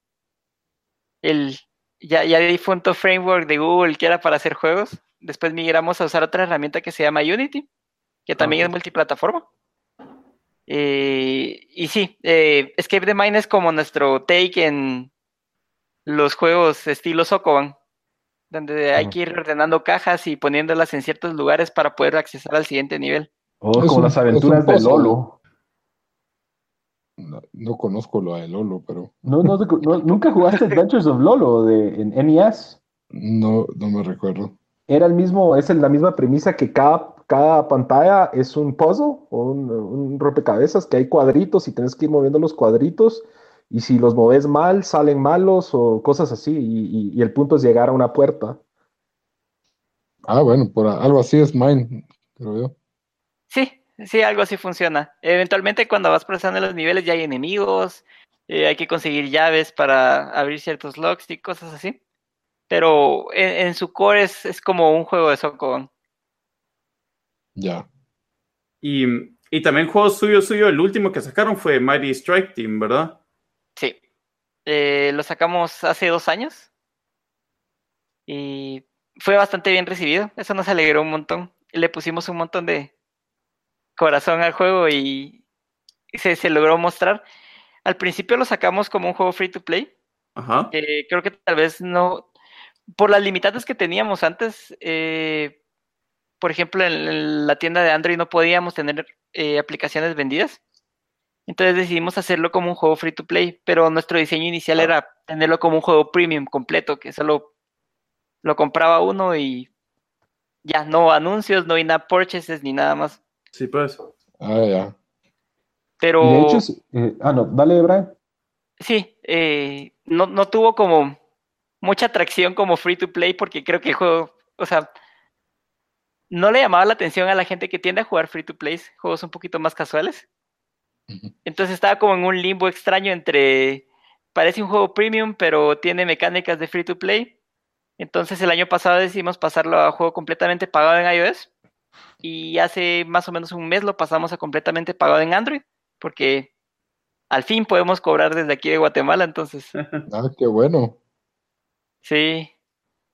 el ya, ya difunto framework de Google que era para hacer juegos. Después migramos a usar otra herramienta que se llama Unity, que también es multiplataforma. Eh, y sí, eh, Escape the Mind es como nuestro take en los juegos estilo Sokoban, donde hay que ir ordenando cajas y poniéndolas en ciertos lugares para poder acceder al siguiente nivel. Oh, como las aventuras de Lolo. No, conozco lo de Lolo, pero. No, no, ¿Nunca jugaste (laughs) Adventures of Lolo de, en NES? No, no me recuerdo. Era el mismo, es la misma premisa que cada cada pantalla es un puzzle o un, rompecabezas que hay cuadritos y tienes que ir moviendo los cuadritos y si los moves mal salen malos o cosas así y, el punto es llegar a una puerta. Ah, bueno, por algo así es mine, creo yo. Sí, sí, algo así funciona. Eventualmente cuando vas procesando los niveles ya hay enemigos, eh, hay que conseguir llaves para abrir ciertos locks y cosas así. Pero en, su core es, es, como un juego de Sokoban. Ya. Y, y, también juego suyo, suyo, el último que sacaron fue Mighty Strike Team, ¿verdad? Sí. Eh, lo sacamos hace dos años. Y fue bastante bien recibido. Eso nos alegró un montón. Le pusimos un montón de corazón al juego y se, se logró mostrar. Al principio lo sacamos como un juego free to play. Ajá. creo que tal vez no. Por las limitantes que teníamos antes, eh, por ejemplo, en la tienda de Android no podíamos tener eh, aplicaciones vendidas. Entonces decidimos hacerlo como un juego free to play, pero nuestro diseño inicial era tenerlo como un juego premium completo, que solo lo compraba uno y ya, no anuncios, no in purchases ni nada más. Sí, pues. Ah, ya. Pero. De hecho, eh, ah, no, dale, Brian. Sí, eh, no, no tuvo como mucha atracción como free to play porque creo que el juego, o sea, no le llamaba la atención a la gente que tiende a jugar free to play, juegos un poquito más casuales. Entonces estaba como en un limbo extraño entre, parece un juego premium, pero tiene mecánicas de free to play. Entonces el año pasado decidimos pasarlo a juego completamente pagado en iOS. Y hace más o menos un mes lo pasamos a completamente pagado en Android, porque al fin podemos cobrar desde aquí de Guatemala, entonces. (laughs) Ah, qué bueno. Sí.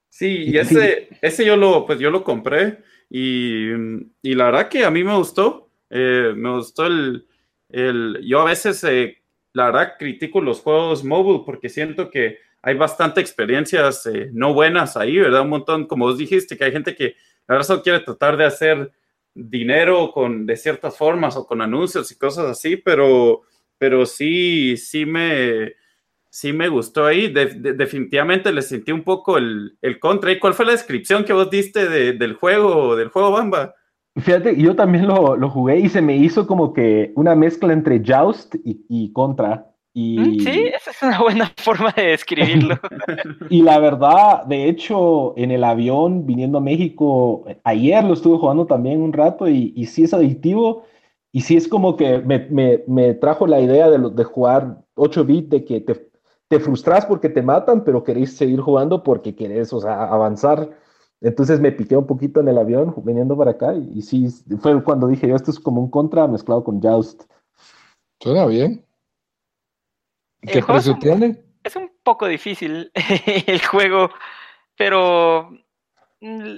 Sí, y ese, ese yo lo, pues yo lo compré y, y la verdad que a mí me gustó. Eh, me gustó el, el, yo a veces, eh, la verdad, critico los juegos mobile porque siento que hay bastante experiencias eh, no buenas ahí, ¿verdad? Un montón, como vos dijiste, que hay gente que la solo quiere tratar de hacer dinero con, de ciertas formas o con anuncios y cosas así, pero, pero sí, sí me, sí me gustó ahí. definitivamente le sentí un poco el, el, contra. ¿Y cuál fue la descripción que vos diste del juego, del juego Bamba? Fíjate, yo también lo, lo, jugué y se me hizo como que una mezcla entre Joust y, y Contra. Y... Mm, sí, esa es una buena (laughs) forma de describirlo. (laughs) y la verdad, de hecho, en el avión viniendo a México, ayer lo estuve jugando también un rato y, y sí es adictivo. Y sí es como que me, me, me trajo la idea de, de jugar 8 bits, de que te, te frustras porque te matan, pero queréis seguir jugando porque querés, o sea, avanzar. Entonces me piqué un poquito en el avión viniendo para acá y, sí, fue cuando dije yo, esto es como un contra mezclado con Joust. Suena bien. ¿Qué precio tiene? Es un poco difícil (laughs) el juego, pero mm,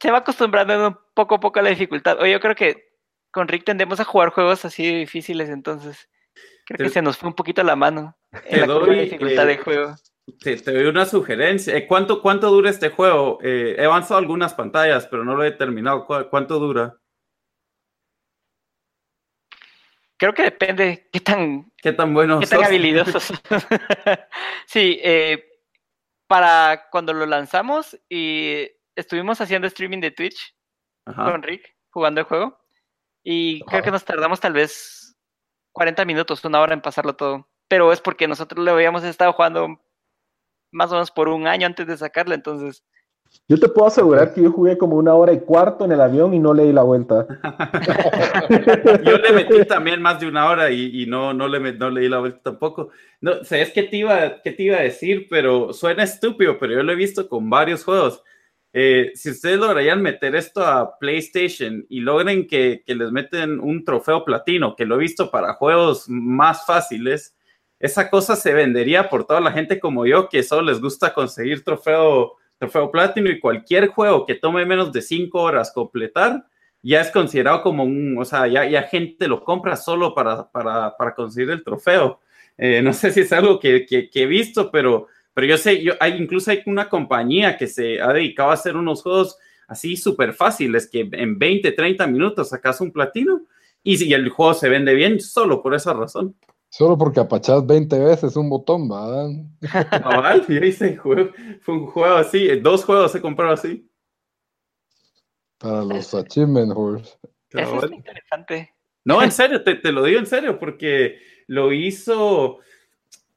se va acostumbrando poco a poco a la dificultad. O yo creo que con Rick tendemos a jugar juegos así difíciles, entonces creo que se nos fue un poquito la mano en la dificultad del juego. Te, doy una sugerencia. Eh, ¿Cuánto, ¿Cuánto dura este juego? Eh, he avanzado algunas pantallas, pero no lo he terminado. ¿Cuánto dura? Creo que depende qué tan, qué tan bueno qué tan habilidosos. (laughs) sí, eh, para cuando lo lanzamos y estuvimos haciendo streaming de Twitch con Rick jugando el juego y creo que nos tardamos tal vez 40 minutos, una hora en pasarlo todo. Pero es porque nosotros lo habíamos estado jugando más o menos por un año antes de sacarla, entonces. Yo te puedo asegurar que yo jugué como una hora y cuarto en el avión y no leí la vuelta. (laughs) yo le metí también más de una hora y, no, no, le, no leí la vuelta tampoco. No, ¿Sabes qué te, iba, qué te iba a decir? Pero suena estúpido, pero yo lo he visto con varios juegos. Eh, si ustedes lograrían meter esto a PlayStation y logren que, que les meten un trofeo platino, que lo he visto para juegos más fáciles, esa cosa se vendería por toda la gente como yo, que solo les gusta conseguir trofeo, trofeo platino y cualquier juego que tome menos de cinco horas completar, ya es considerado como un, o sea, ya, ya gente lo compra solo para, para, para conseguir el trofeo. Eh, no sé si es algo que, que, he visto, pero, pero yo sé, yo, hay, incluso hay una compañía que se ha dedicado a hacer unos juegos así súper fáciles, que en 20, 30 minutos sacas un platino y, si el juego se vende bien solo por esa razón. Solo porque apachás 20 veces un botón, ¿verdad? Cabal, y ahí se fue un juego así, dos juegos se compraron así. Para los achievement horse. Eso es interesante. No, en (laughs) serio, te, te, lo digo en serio, porque lo hizo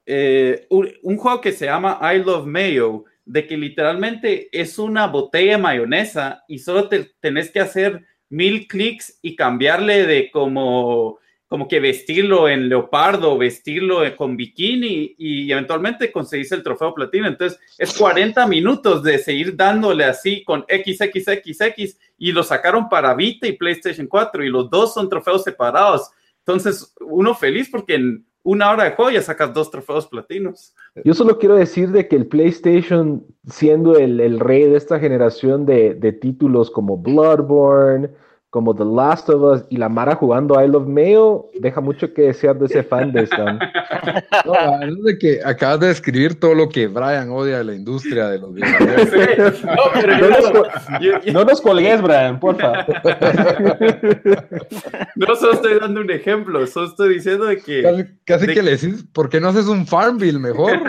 eh, un, un, juego que se llama I Love Mayo, de que literalmente es una botella de mayonesa y solo te tenés que hacer mil clics y cambiarle de como como que vestirlo en leopardo, vestirlo con bikini y eventualmente conseguirse el trofeo platino. Entonces es 40 minutos de seguir dándole así con XXXX y lo sacaron para Vita y PlayStation 4 y los dos son trofeos separados. Entonces uno feliz porque en una hora de juego ya sacas dos trofeos platinos. Yo solo quiero decir de que el PlayStation, siendo el, el rey de esta generación de, de títulos como Bloodborne, como The Last of Us y la Mara jugando I Love Mayo, deja mucho que desear de ese fan de Stan. No, la verdad es que acabas de describir todo lo que Brian odia de la industria de los videojuegos. no, nos, colgues, Brian, porfa. (laughs) No solo estoy dando un ejemplo, solo estoy diciendo de que... Casi, que le decís, ¿por qué no haces un Farmville mejor? (laughs)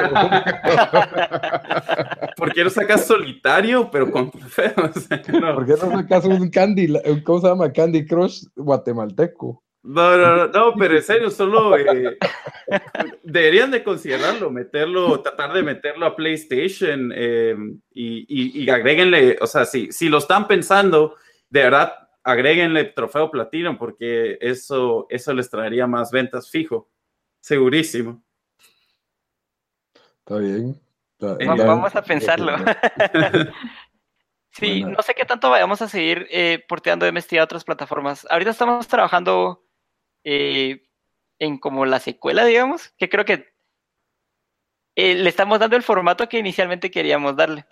¿Por qué no sacas solitario, pero con trofeos? (laughs) ¿Por qué no sacas un Candy, ¿cómo se llama? Candy Crush guatemalteco. No, no, no, pero en serio, solo eh, deberían de considerarlo, meterlo, tratar de meterlo a PlayStation eh, y, y, agréguenle, o sea, si, si lo están pensando, de verdad, agréguenle trofeo platino porque eso, eso les traería más ventas fijo, segurísimo. Está bien. Vamos a pensarlo. (laughs) Sí, no sé qué tanto vayamos a seguir eh, porteando MST a otras plataformas. Ahorita estamos trabajando eh, en como la secuela, digamos, que creo que eh, le estamos dando el formato que inicialmente queríamos darle.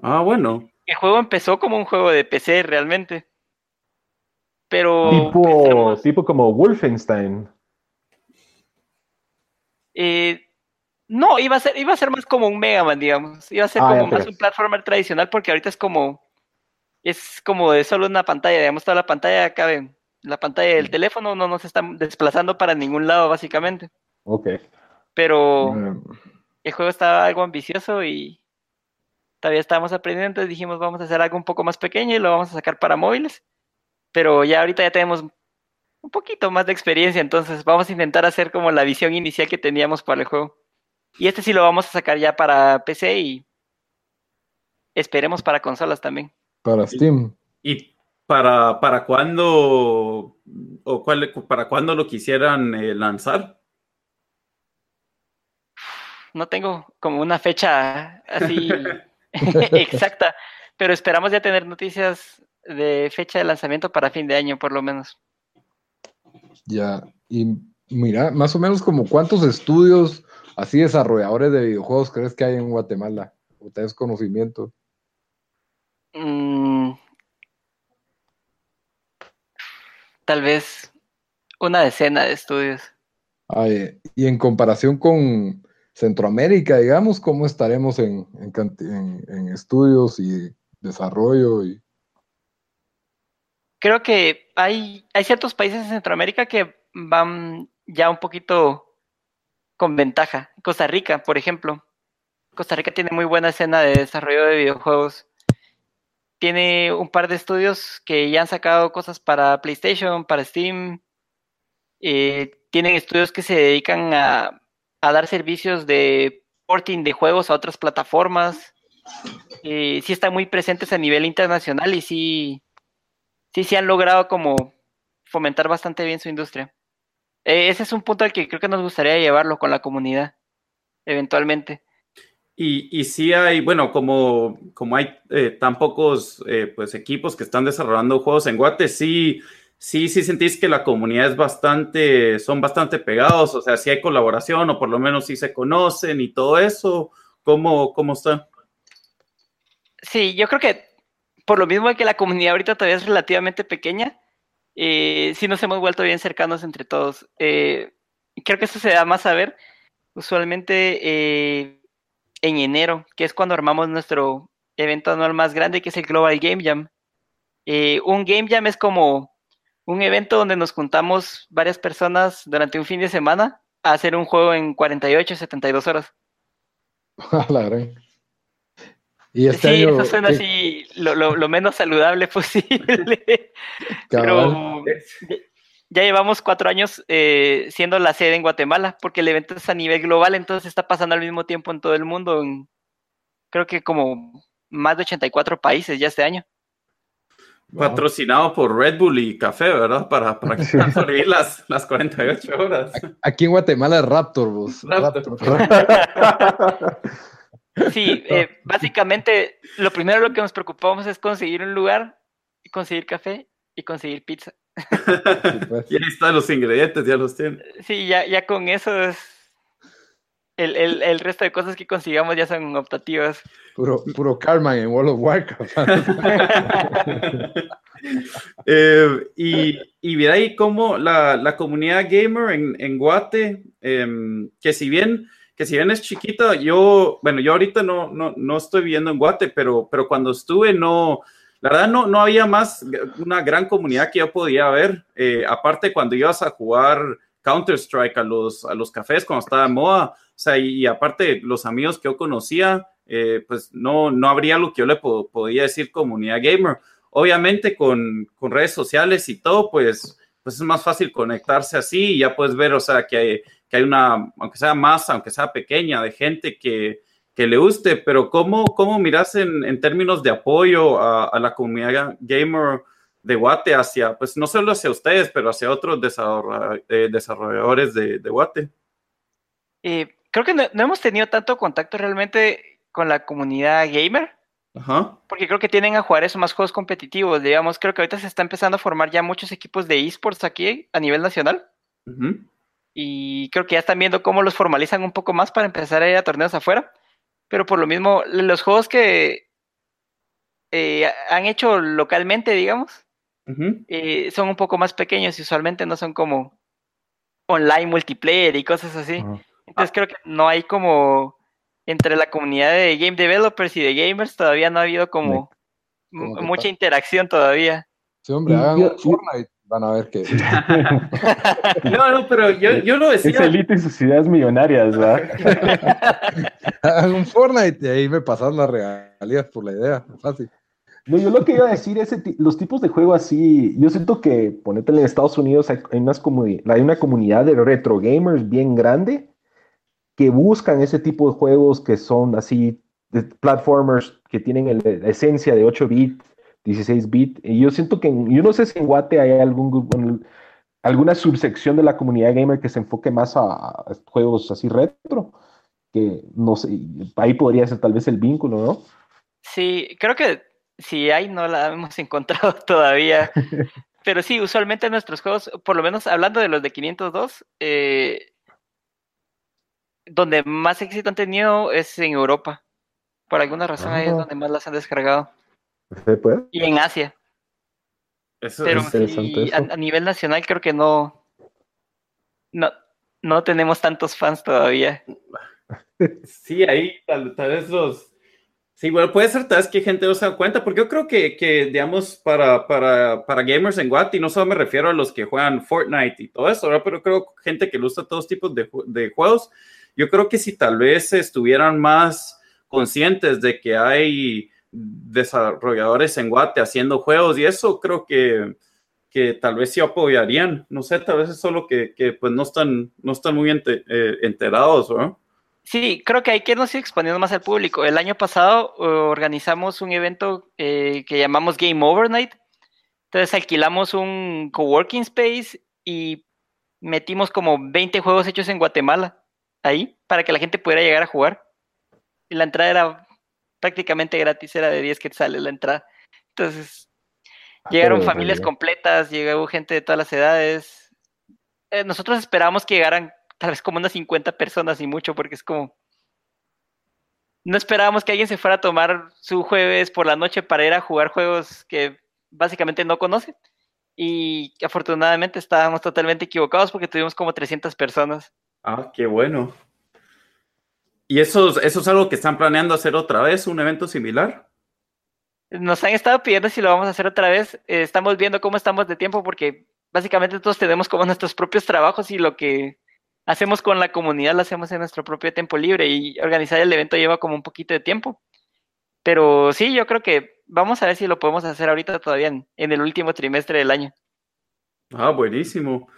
Ah, bueno. El juego empezó como un juego de PC realmente. Pero. Tipo, tipo como Wolfenstein. Eh, no, iba a ser, iba a ser más como un Mega Man, digamos. Iba a ser Ah, como ya, más un platformer tradicional, porque ahorita es como. Es como de solo una pantalla, digamos, toda la pantalla cabe. La pantalla del teléfono no nos está desplazando para ningún lado, básicamente. Ok. Pero Eh, el juego estaba algo ambicioso y todavía estábamos aprendiendo, entonces dijimos vamos a hacer algo un poco más pequeño y lo vamos a sacar para móviles. Pero ya ahorita ya tenemos un poquito más de experiencia, entonces vamos a intentar hacer como la visión inicial que teníamos para el juego. Y este sí lo vamos a sacar ya para PC y esperemos para consolas también. para Steam. ¿Y para, para cuándo o cuál, para cuándo lo quisieran eh, lanzar? No tengo como una fecha así (laughs) (laughs) exacta, pero esperamos ya tener noticias de fecha de lanzamiento para fin de año por lo menos. Ya, y mira, más o menos como cuántos estudios así desarrolladores de videojuegos crees que hay en Guatemala? ¿O tienes conocimiento? Mm, tal vez una decena de estudios. Ay, y en comparación con Centroamérica, digamos, ¿cómo estaremos en, estudios y desarrollo? Y... Creo que hay, hay ciertos países en Centroamérica que van ya un poquito con ventaja. Costa Rica, por ejemplo. Costa Rica tiene muy buena escena de desarrollo de videojuegos. Tiene un par de estudios que ya han sacado cosas para PlayStation, para Steam. Eh, tienen estudios que se dedican a, dar servicios de porting de juegos a otras plataformas. Eh, sí están muy presentes a nivel internacional y sí, sí, sí han logrado como fomentar bastante bien su industria. Eh, ese es un punto al que creo que nos gustaría llevarlo con la comunidad, eventualmente. Y, y sí hay, bueno, como, como hay eh, tan pocos eh, pues, equipos que están desarrollando juegos en Guate, sí, sí, sí sentís que la comunidad es bastante, son bastante pegados, o sea, sí hay colaboración o por lo menos sí se conocen y todo eso. ¿Cómo, cómo está? Sí, yo creo que por lo mismo que la comunidad ahorita todavía es relativamente pequeña, eh, sí nos hemos vuelto bien cercanos entre todos. Eh, creo que eso se da más a ver usualmente eh, en enero, que es cuando armamos nuestro evento anual más grande, que es el Global Game Jam. Un Game Jam es como un evento donde nos juntamos varias personas durante un fin de semana a hacer un juego en 48, 72 horas. (laughs) Y este sí, año, eso suena ¿qué- así lo, lo- lo menos saludable (laughs) posible. cabal? Pero ya, llevamos cuatro años eh, siendo la sede en Guatemala, porque el evento es a nivel global, entonces está pasando al mismo tiempo en todo el mundo. en- creo que como más de 84 países ya este año. Patrocinado por Red Bull y café, ¿verdad? Para, para que puedan sobrevivir las, las 48 horas. Aquí en Guatemala es Raptor, vos. Raptor. Sí, (laughs) eh, básicamente lo primero lo que nos preocupamos es conseguir un lugar, conseguir café y conseguir pizza. (laughs) Y ahí están los ingredientes, ya los tienen. Sí, ya, ya con eso es... El, el, el resto de cosas que consigamos ya son optativas. Puro, puro Carman en World of Warcraft. (laughs) Eh, y, y ver ahí cómo la, la comunidad gamer en, en Guate, em, que si bien que si bien es chiquita, yo, bueno, yo ahorita no, no, no estoy viviendo en Guate, pero, pero cuando estuve no, la verdad no, no había más una gran comunidad que yo podía ver, eh, aparte cuando ibas a jugar Counter-Strike a los, a los cafés cuando estaba de moda, o sea, y, y aparte los amigos que yo conocía, eh, pues no, no habría lo que yo le po- podía decir comunidad gamer. Obviamente con, con redes sociales y todo, pues, pues es más fácil conectarse así y ya puedes ver, o sea, que que hay una, aunque sea más, aunque sea pequeña, de gente que, que le guste, pero ¿cómo, cómo miras en, en términos de apoyo a, a la comunidad gamer de Guate hacia, pues no solo hacia ustedes, pero hacia otros eh, desarrolladores de, de Guate? Eh, creo que no, no hemos tenido tanto contacto realmente con la comunidad gamer. Ajá. Porque creo que tienen a jugar eso más juegos competitivos. Digamos, creo que ahorita se está empezando a formar ya muchos equipos de esports aquí a nivel nacional. Y creo que ya están viendo cómo los formalizan un poco más para empezar a ir a torneos afuera. Pero por lo mismo, los juegos que eh, han hecho localmente, digamos, eh, son un poco más pequeños y usualmente no son como online multiplayer y cosas así. Entonces creo que no hay como entre la comunidad de game developers y de gamers todavía no ha habido como, mucha interacción todavía. Sí, hombre, hagan un Fortnite, van a ver que. (laughs) no, no, pero yo, yo lo decía. Es elite y sus ideas millonarias, ¿verdad? (laughs) un Fortnite y ahí me pasan las regalías por la idea, fácil. No, yo lo que iba a decir es los tipos de juego así, yo siento que ponete en Estados Unidos hay, unas hay una comunidad de retro gamers bien grande que buscan ese tipo de juegos que son así, de platformers que tienen la esencia de 8 bits, 16 bits. Y yo siento que, yo no sé si en Guate hay algún, alguna subsección de la comunidad gamer que se enfoque más a, juegos así retro, que no sé, ahí podría ser tal vez el vínculo, ¿no? Sí, creo que si hay, no la hemos (laughs) encontrado todavía. (laughs) Pero sí, usualmente nuestros juegos, por lo menos hablando de los de 502, eh, donde más éxito han tenido es en Europa. Por alguna razón ahí es ah. donde más las han descargado. Y en Asia. Pero A, nivel nacional creo que no, no, no tenemos tantos fans todavía. (laughs) Sí, ahí tal, vez los... Sí, bueno, puede ser tal vez que gente no se da cuenta, porque yo creo que, que digamos, para, para, para, gamers en Guati, no solo me refiero a los que juegan Fortnite y todo eso, pero creo gente que le gusta todos tipos de, de juegos, yo creo que si tal vez estuvieran más conscientes de que hay desarrolladores en Guate haciendo juegos y eso, creo que, que tal vez sí apoyarían. No sé, tal vez es solo que, que pues no están, no están muy eh, enterados, ¿no? Sí, creo que hay que irnos exponiendo más al público. El año pasado uh, organizamos un evento eh, que llamamos Game Overnight. Entonces alquilamos un coworking space y metimos como 20 juegos hechos en Guatemala ahí para que la gente pudiera llegar a jugar. Y la entrada era prácticamente gratis, era de 10 sale la entrada. Entonces, ah, llegaron familias completas, llegó gente de todas las edades. Eh, nosotros esperábamos que llegaran tal vez como unas 50 personas y mucho, porque es como... No esperábamos que alguien se fuera a tomar su jueves por la noche para ir a jugar juegos que básicamente no conoce. Y afortunadamente estábamos totalmente equivocados porque tuvimos como 300 personas. Ah, qué bueno. ¿Y eso, eso es algo que están planeando hacer otra vez, un evento similar? Nos han estado pidiendo si lo vamos a hacer otra vez. Eh, estamos viendo cómo estamos de tiempo porque básicamente todos tenemos como (laughs) nuestros propios trabajos y lo que hacemos con la comunidad lo hacemos en nuestro propio tiempo libre y organizar el evento lleva como un poquito de tiempo. Pero sí, yo creo que vamos a ver si lo podemos hacer ahorita todavía en el último trimestre del año. Ah, buenísimo.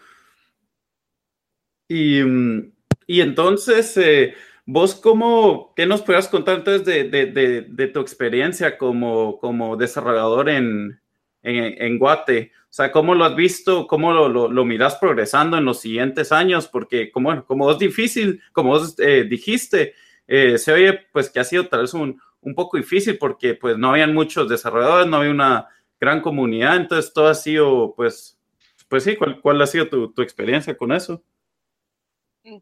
Y, mm, y entonces, eh, vos cómo, ¿qué nos puedas contar entonces de, de, de, tu experiencia como, como desarrollador en, en, en, Guate? O sea, ¿cómo lo has visto? ¿Cómo lo, lo, lo miras progresando en los siguientes años? Porque como, como es difícil, como vos eh, dijiste, eh, se oye pues que ha sido tal vez un, un poco difícil porque pues no habían muchos desarrolladores, no había una gran comunidad, entonces todo ha sido pues, pues sí, ¿cuál, cuál ha sido tu, tu experiencia con eso?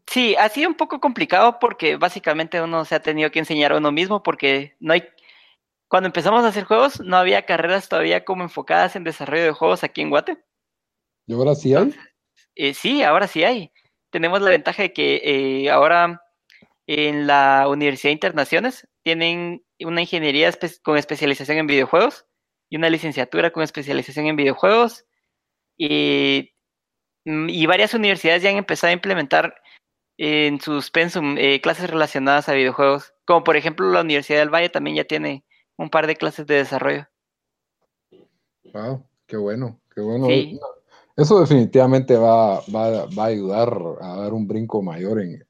Sí, ha sido un poco complicado porque básicamente uno se ha tenido que enseñar a uno mismo porque no hay... Cuando empezamos a hacer juegos no había carreras todavía como enfocadas en desarrollo de juegos aquí en Guate. ¿Y ahora sí hay? Eh, sí, ahora sí hay. Tenemos la ventaja de que eh, ahora en la Universidad de Internaciones tienen una ingeniería con especialización en videojuegos y una licenciatura con especialización en videojuegos. Y Mm, y varias universidades ya han empezado a implementar en sus pensum eh, clases relacionadas a videojuegos, como por ejemplo la Universidad del Valle también ya tiene un par de clases de desarrollo. Wow, qué bueno, qué bueno. Eso definitivamente va, va, va, a ayudar a dar un brinco mayor en,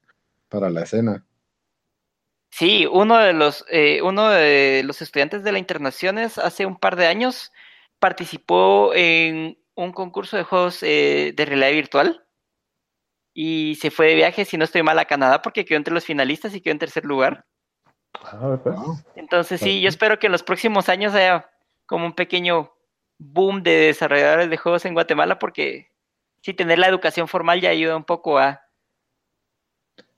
para la escena. Sí, uno de los eh, uno de los estudiantes de la Internaciones hace un par de años participó en un concurso de juegos eh, de realidad virtual y se fue de viaje, si no estoy mal, a Canadá porque quedó entre los finalistas y quedó en tercer lugar. Ah, Entonces sí, yo espero que en los próximos años haya como un pequeño boom de desarrolladores de juegos en Guatemala porque sí, tener la educación formal ya ayuda un poco a,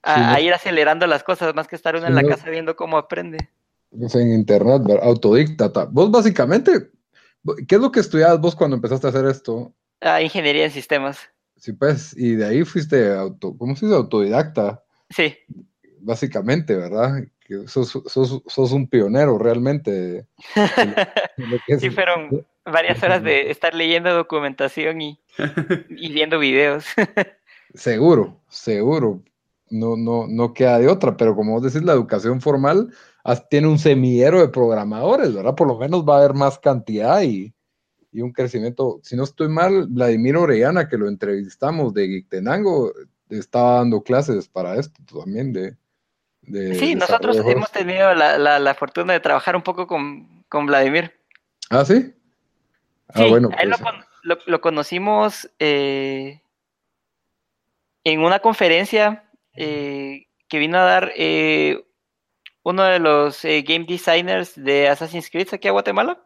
a, ir acelerando las cosas más que estar uno en la casa viendo cómo aprende. En internet, autodíctata. Vos básicamente, ¿qué es lo que estudiabas vos cuando empezaste a hacer esto? Ah, ingeniería en sistemas. Sí, pues, y de ahí fuiste auto, ¿cómo se dice? Autodidacta. Sí. Básicamente, ¿verdad? Que sos, sos, un pionero realmente. (laughs) sí, fueron varias horas de estar leyendo documentación y, (laughs) y viendo videos. (laughs) seguro, seguro. No, no, no queda de otra, pero como vos decís, la educación formal tiene un semillero de programadores, ¿verdad? Por lo menos va a haber más cantidad y, y un crecimiento. Si no estoy mal, Vladimir Orellana, que lo entrevistamos de Gictenango, estaba dando clases para esto también de... sí, nosotros hemos tenido la, la, fortuna de trabajar un poco con, con Vladimir. Ah, sí. Ah, sí, bueno. Pues, lo, lo, conocimos eh, en una conferencia eh, que vino a dar eh, uno de los game designers de Assassin's Creed aquí a Guatemala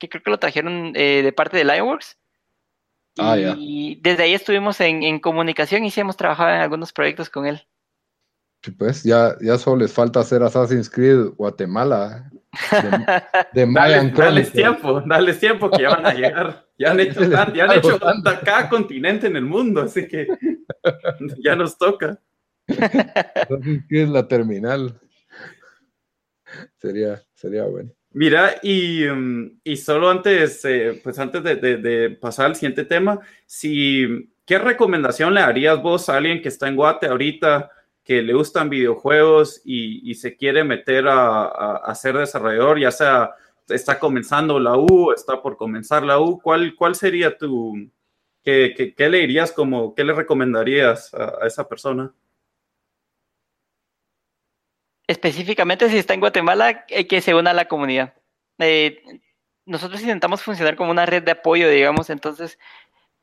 que creo que lo trajeron eh, de parte de Lionworks. Ah, y desde ahí estuvimos en, comunicación y sí hemos trabajado en algunos proyectos con él. Sí, pues ya, ya solo les falta hacer Assassin's Creed Guatemala. De, (laughs) de dale, tiempo, dale tiempo que ya van a llegar. Ya han hecho, ya han hecho cada continente en el mundo, así que (laughs) ya nos toca. Assassin's Creed la terminal. Sería, sería bueno. Mira, y, mm, y solo antes, eh, pues antes de, pasar al siguiente tema, si, ¿qué recomendación le darías vos a alguien que está en Guate ahorita, que le gustan videojuegos y, y se quiere meter a, a, ser desarrollador, ya sea está comenzando la U, está por comenzar la U, ¿cuál, cuál sería tu, qué, qué, le dirías como, qué le recomendarías a esa persona? Específicamente si está en Guatemala, eh, que se una a la comunidad. Eh, nosotros intentamos funcionar como una red de apoyo, digamos, entonces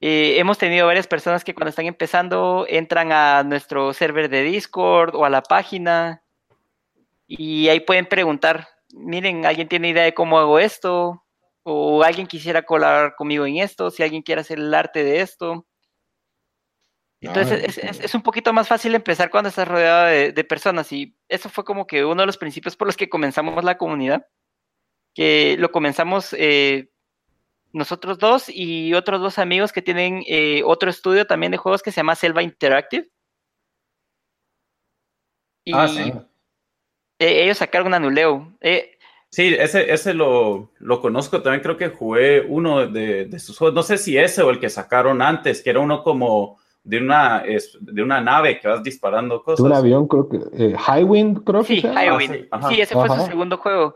eh, hemos tenido varias personas que cuando están empezando entran a nuestro server de Discord o a la página y ahí pueden preguntar, miren, ¿alguien tiene idea de cómo hago esto? O alguien quisiera colaborar conmigo en esto, si alguien quiere hacer el arte de esto. Entonces es, un poquito más fácil empezar cuando estás rodeado de, personas y eso fue como que uno de los principios por los que comenzamos la comunidad, que lo comenzamos eh, nosotros dos y otros dos amigos que tienen eh, otro estudio también de juegos que se llama Selva Interactive. Y ah, sí. E, ellos sacaron Anuleo. Eh, sí, ese, ese lo, lo, conozco, también creo que jugué uno de, de sus juegos, no sé si ese o el que sacaron antes, que era uno como de una, de una nave que vas disparando cosas. un avión, creo que. Eh, Highwind, creo que. Sí, Highwind. Ah, sí, ese fue su segundo juego.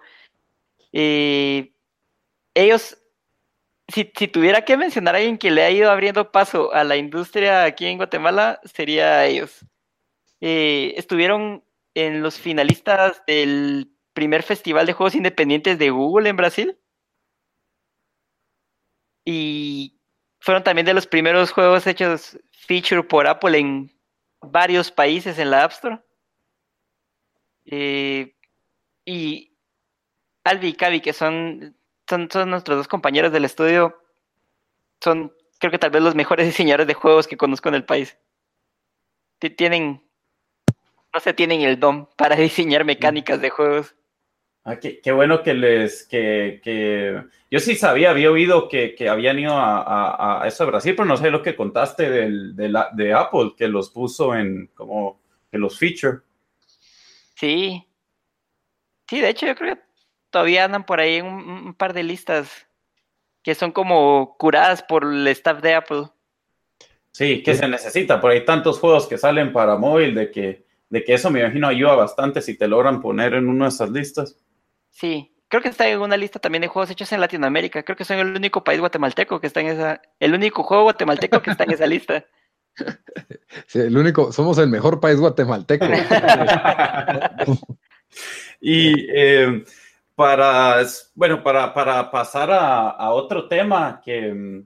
Eh, ellos, si, si, tuviera que mencionar a alguien que le ha ido abriendo paso a la industria aquí en Guatemala, sería ellos. Eh, estuvieron en los finalistas del primer festival de juegos independientes de Google en Brasil. Y fueron también de los primeros juegos hechos feature por Apple en varios países en la App Store. Eh, y Albi y Cavi, que son, son, nuestros dos compañeros del estudio, son creo que tal vez los mejores (laughs) diseñadores de juegos que conozco en el país. Tienen, no sé, tienen el don para (laughs) diseñar mecánicas de juegos. Ah, qué, bueno que les, que, que, yo sí sabía, había oído que, que habían ido a, a, eso de Brasil, pero no sé lo que contaste del, de, la, de Apple, que los puso en como que los feature. Sí. Sí, de hecho yo creo que todavía andan por ahí un, un par de listas que son como curadas por el staff de Apple. Sí, que se necesita, por ahí tantos juegos que salen para móvil, de que, de que eso me imagino ayuda bastante si te logran poner en una de esas listas. Sí, creo que está en una lista también de juegos hechos en Latinoamérica. Creo que son el único país guatemalteco que está en esa, el único juego guatemalteco que está en esa lista. (laughs) Sí, el único, somos el mejor país guatemalteco. (laughs) y eh, para, bueno, para, para pasar a, otro tema que mm,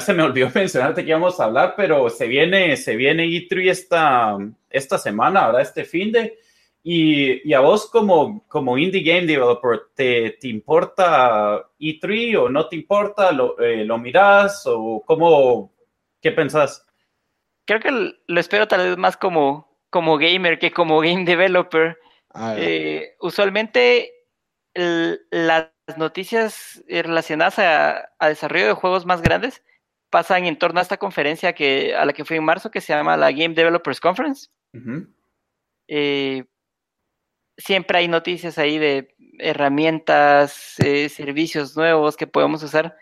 se me olvidó (laughs) mencionarte que íbamos a hablar, pero se viene, se viene E3 esta, esta semana, ¿verdad? Este fin de Y, a vos como, como indie game developer, ¿te, te importa E3 o no te importa? ¿Lo, eh, lo mirás o cómo, qué pensás? Creo que lo espero tal vez más como, como gamer que como game developer. Ah, eh, usualmente las noticias relacionadas a, desarrollo de juegos más grandes pasan en torno a esta conferencia que, a la que fui en marzo, que se llama la Game Developers Conference siempre hay noticias ahí de herramientas, eh, servicios nuevos que podemos usar.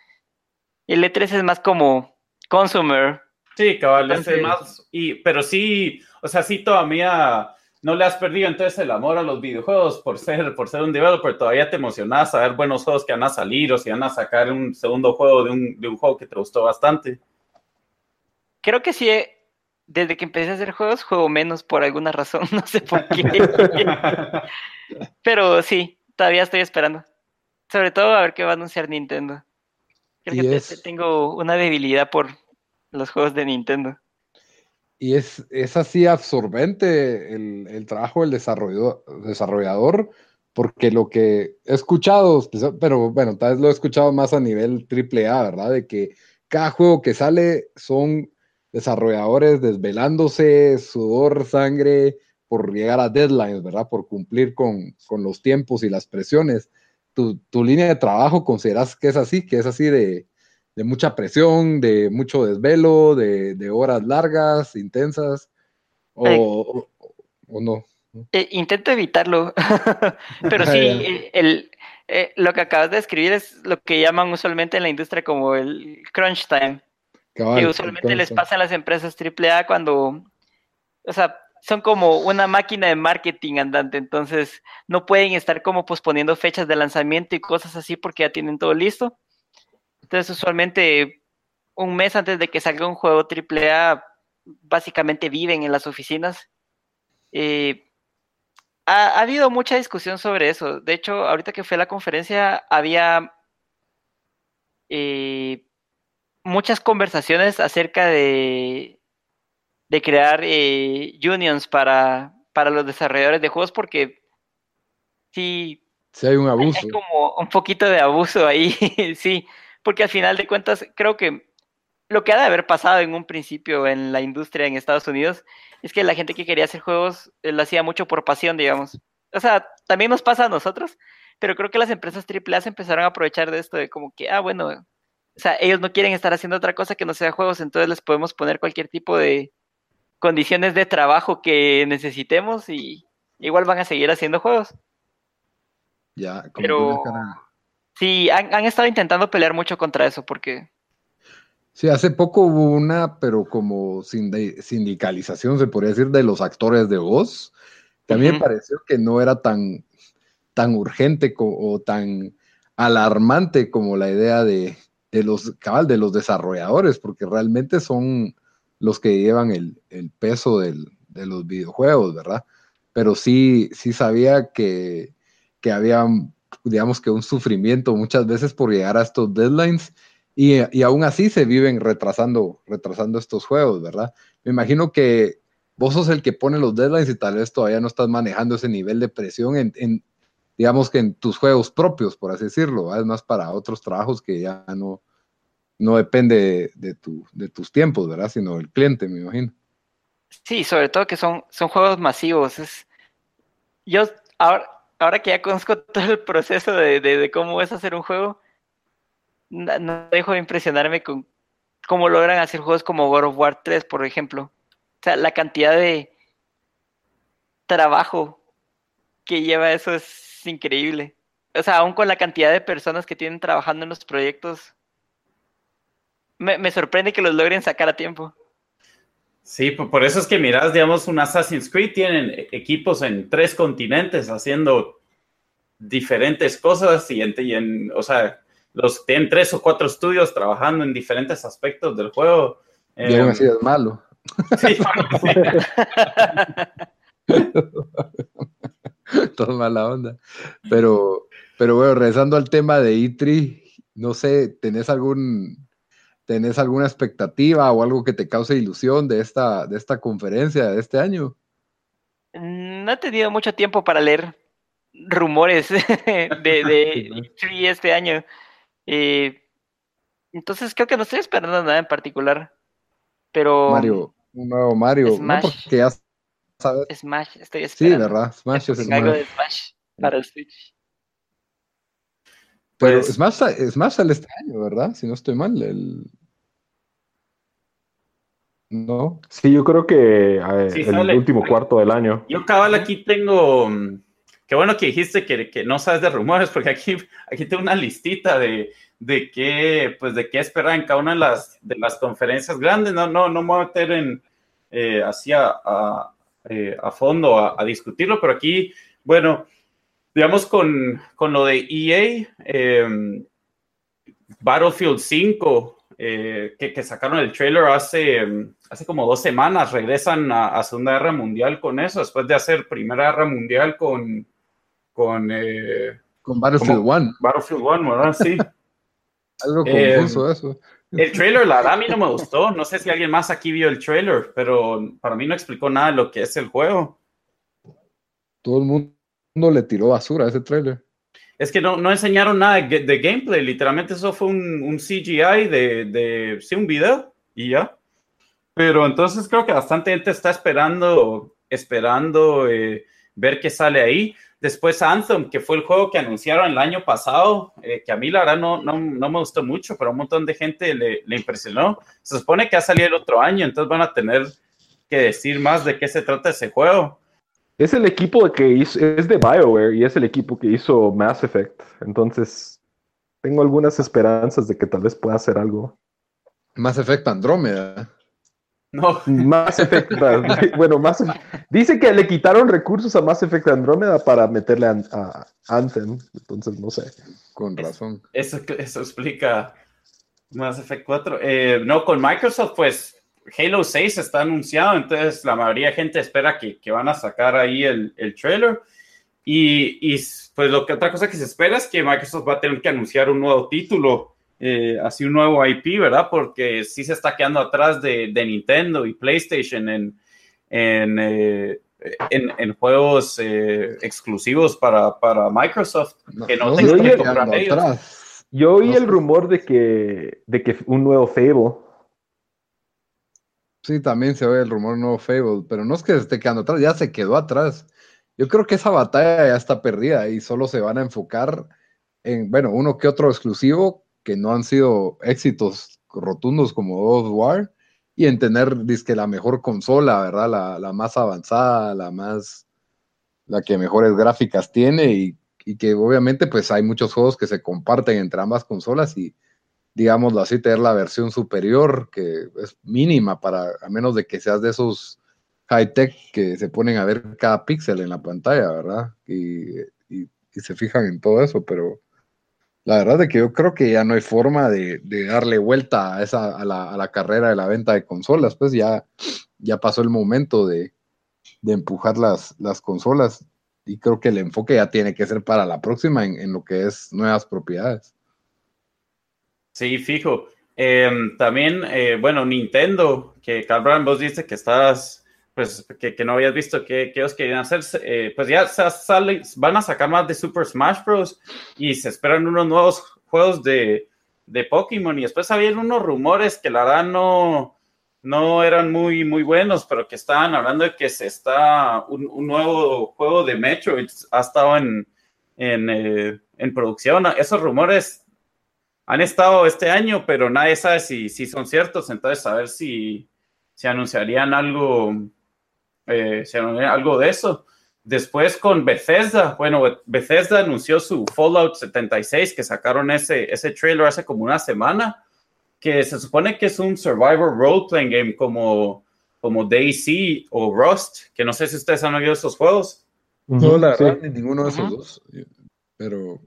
El E3 es más como consumer. Sí, cabal, es más. Y, pero sí, o sea, sí todavía no le has perdido entonces el amor a los videojuegos por ser, por ser un developer. Todavía te emocionas a ver buenos juegos que van a salir o si van a sacar un segundo juego de un, de un juego que te gustó bastante. Creo que sí desde que empecé a hacer juegos, juego menos por alguna razón, (laughs) no sé por qué. (laughs) Pero sí, todavía estoy esperando. Sobre todo a ver qué va a anunciar Nintendo. Creo que tengo una debilidad por los juegos de Nintendo. Y es, es así absorbente el, trabajo del desarrollador, desarrollador, porque lo que he escuchado, pero bueno, tal vez lo he escuchado más a nivel AAA, ¿verdad? De que cada juego que sale son desarrolladores desvelándose, sudor, sangre, por llegar a deadlines, ¿verdad? Por cumplir con, los tiempos y las presiones. Tu, línea de trabajo consideras que es así, que es así de, mucha presión, de mucho desvelo, de, horas largas, intensas, o, no. Eh, intento evitarlo, (laughs) pero sí, (laughs) el, eh, lo que acabas de escribir es lo que llaman usualmente en la industria como el crunch time que usualmente les pasa a las empresas AAA cuando, o sea, son como una máquina de marketing andante, entonces no pueden estar como posponiendo fechas de lanzamiento y cosas así porque ya tienen todo listo. Entonces, usualmente un mes antes de que salga un juego AAA, básicamente viven en las oficinas. Eh, ha, habido mucha discusión sobre eso. De hecho, ahorita que fue a la conferencia, había eh, muchas conversaciones acerca de, de crear eh, unions para, para los desarrolladores de juegos porque sí, sí hay un abuso. Hay como un poquito de abuso ahí, (laughs) sí, porque al final de cuentas creo que lo que ha de haber pasado en un principio en la industria en Estados Unidos es que la gente que quería hacer juegos eh, lo hacía mucho por pasión, digamos. O sea, también nos pasa a nosotros, pero creo que las empresas AAA se empezaron a aprovechar de esto de como que, ah, bueno, o sea, ellos no quieren estar haciendo otra cosa que no sea juegos, entonces les podemos poner cualquier tipo de condiciones de trabajo que necesitemos y igual van a seguir haciendo juegos. Ya, como Pero sí, han, estado intentando pelear mucho contra eso porque... Sí, hace poco hubo una, pero como sindicalización, se podría decir, de los actores de voz. También me pareció que no era tan, tan urgente o tan alarmante como la idea de, de los, cabal, de los desarrolladores, porque realmente son los que llevan el, peso de los videojuegos, ¿verdad? Pero sí, sí sabía que, que había, digamos que un sufrimiento muchas veces por llegar a estos deadlines y, y, aún así se viven retrasando, retrasando estos juegos, ¿verdad? Me imagino que vos sos el que pone los deadlines y tal vez todavía no estás manejando ese nivel de presión en, digamos que en tus juegos propios, por así decirlo, además para otros trabajos que ya no, no depende de, tu, de tus tiempos, ¿verdad? Sino del cliente, me imagino. Sí, sobre todo que son, son juegos masivos. Es, yo ahora, ahora que ya conozco (laughs) todo el proceso de, cómo es hacer un juego, no, dejo de impresionarme con cómo logran hacer juegos como God of War 3, por ejemplo. O sea, la cantidad de trabajo que lleva eso es increíble. O sea, aún con la cantidad de personas que tienen trabajando en los proyectos, me, sorprende que los logren sacar a tiempo. Sí, por eso es que miras, digamos, un Assassin's Creed tienen equipos en tres continentes haciendo diferentes cosas y en, o sea, los tienen tres o cuatro estudios trabajando en diferentes aspectos del juego. Bien, así es malo. (laughs) Sí, (laughs) (laughs) (laughs) Todo mala onda. Pero, pero bueno, regresando al tema de ITRI, no sé, ¿tenés algún, ¿tenés alguna expectativa o algo que te cause ilusión de esta, de esta conferencia de este año? No he tenido mucho tiempo para leer rumores (laughs) de, de (laughs) este año. Eh, entonces creo que no estoy esperando nada en particular. Pero. Mario, un nuevo Mario. Smash. No, porque ya sabes. Smash, estoy Sí, esperando. ¿verdad? Smash es el Algo de Smash para el Switch. Pero Pues- Smash, Smash sale este año, ¿verdad? Si no estoy mal. El... No. Sí, yo creo que eh, Sí, el sale. último cuarto del año. Yo, cabal, aquí tengo. mm, Qué bueno que dijiste que, que no sabes de rumores, (laughs) porque aquí, aquí tengo una listita de, de qué, pues, de qué esperar en cada una de las, de las conferencias grandes. No, no, no me voy a meter en, eh, así a, a, eh, a fondo a, a discutirlo, pero aquí, bueno, digamos con, con lo de EA, eh, Battlefield 5, eh, que, que sacaron el trailer hace, mm, hace como dos semanas, regresan a, a Segunda Guerra Mundial con eso, después de hacer Primera Guerra Mundial con, con eh, Con Battlefield ¿Cómo? 1. Battlefield 1, ¿verdad? Sí. (laughs) Algo Eh, confuso eso. El trailer, la verdad, a mí no me gustó. No sé si alguien más aquí vio el trailer, pero para mí no explicó nada de lo que es el juego. Todo el mundo le tiró basura a ese trailer. Es que no, no enseñaron nada de, de gameplay, literalmente eso fue un, un CGI de, de, sí, un video y ya. Pero entonces creo que bastante gente está esperando, esperando eh, ver qué sale ahí. Después Anthem, que fue el juego que anunciaron el año pasado, eh, que a mí la verdad no, no, no me gustó mucho, pero a un montón de gente le, le impresionó. Se supone que ha salido el otro año, entonces van a tener que decir más de qué se trata ese juego. Es el equipo que hizo, es de BioWare y es el equipo que hizo Mass Effect. Entonces, tengo algunas esperanzas de que tal vez pueda hacer algo. Mass Effect Andrómeda. No, Mass Effect, (laughs) bueno, Mass dice que le quitaron recursos a Mass Effect Andrómeda para meterle a, a Anthem. Entonces, no sé. Con razón. Eso, eso explica Mass Effect 4. Eh, no, con Microsoft, pues Halo 6 está anunciado, entonces la mayoría de gente espera que, que van a sacar ahí el, el trailer. Y, y, pues lo que otra cosa que se espera es que Microsoft va a tener que anunciar un nuevo título, eh, así un nuevo IP, ¿verdad? Porque sí se está quedando atrás de, de Nintendo y PlayStation en, en, eh, en, en juegos eh, exclusivos para, para Microsoft. No, que no no se se tengan está que comprar quedando ellos. atrás. Yo oí No el rumor de que, de que un nuevo Fable. Sí, también se oye el rumor nuevo Fable, pero no es que se esté quedando atrás, ya se quedó atrás. Yo creo que esa batalla ya está perdida y solo se van a enfocar en, bueno, uno que otro exclusivo que no han sido éxitos rotundos como God of War y en tener, dizque, la mejor consola, ¿verdad? La, la más avanzada, la más, la que mejores gráficas tiene y, y que obviamente pues hay muchos juegos que se comparten entre ambas consolas y digámoslo así, tener la versión superior que es mínima para, a menos de que seas de esos high-tech que se ponen a ver cada píxel en la pantalla, ¿verdad? Y, y- y se fijan en todo eso, pero la verdad es que yo creo que ya no hay forma de, de darle vuelta a, esa, a, la, a la carrera de la venta de consolas, pues ya, ya pasó el momento de, de empujar las, las consolas y creo que el enfoque ya tiene que ser para la próxima en, en lo que es nuevas propiedades. Sí, fijo. Em, también, eh, bueno, Nintendo, que Carl vos dices que estás, pues, que, que no habías visto qué, qué ellos querían hacer, eh, pues ya sa- sale- van a sacar más de Super Smash Bros. y se esperan unos nuevos juegos de, de Pokémon y después habían unos rumores que la verdad no, no eran muy, muy buenos, pero que estaban hablando de que se está un, un nuevo juego de Metroid ha estado en, en, eh, en producción. Esos rumores han estado este año, pero nadie sabe si, si son ciertos, entonces a ver si, si anunciarían algo, eh, anunciarían algo de eso. Después con Bethesda, bueno, Bethesda anunció su Fallout 76, que sacaron ese, ese trailer hace como una semana, que se supone que es un survivor role-playing game como, como DayZ o Rust, que no sé si ustedes han oído esos juegos. No, la Sí. verdad, ni ninguno de esos Ujú. dos. Pero,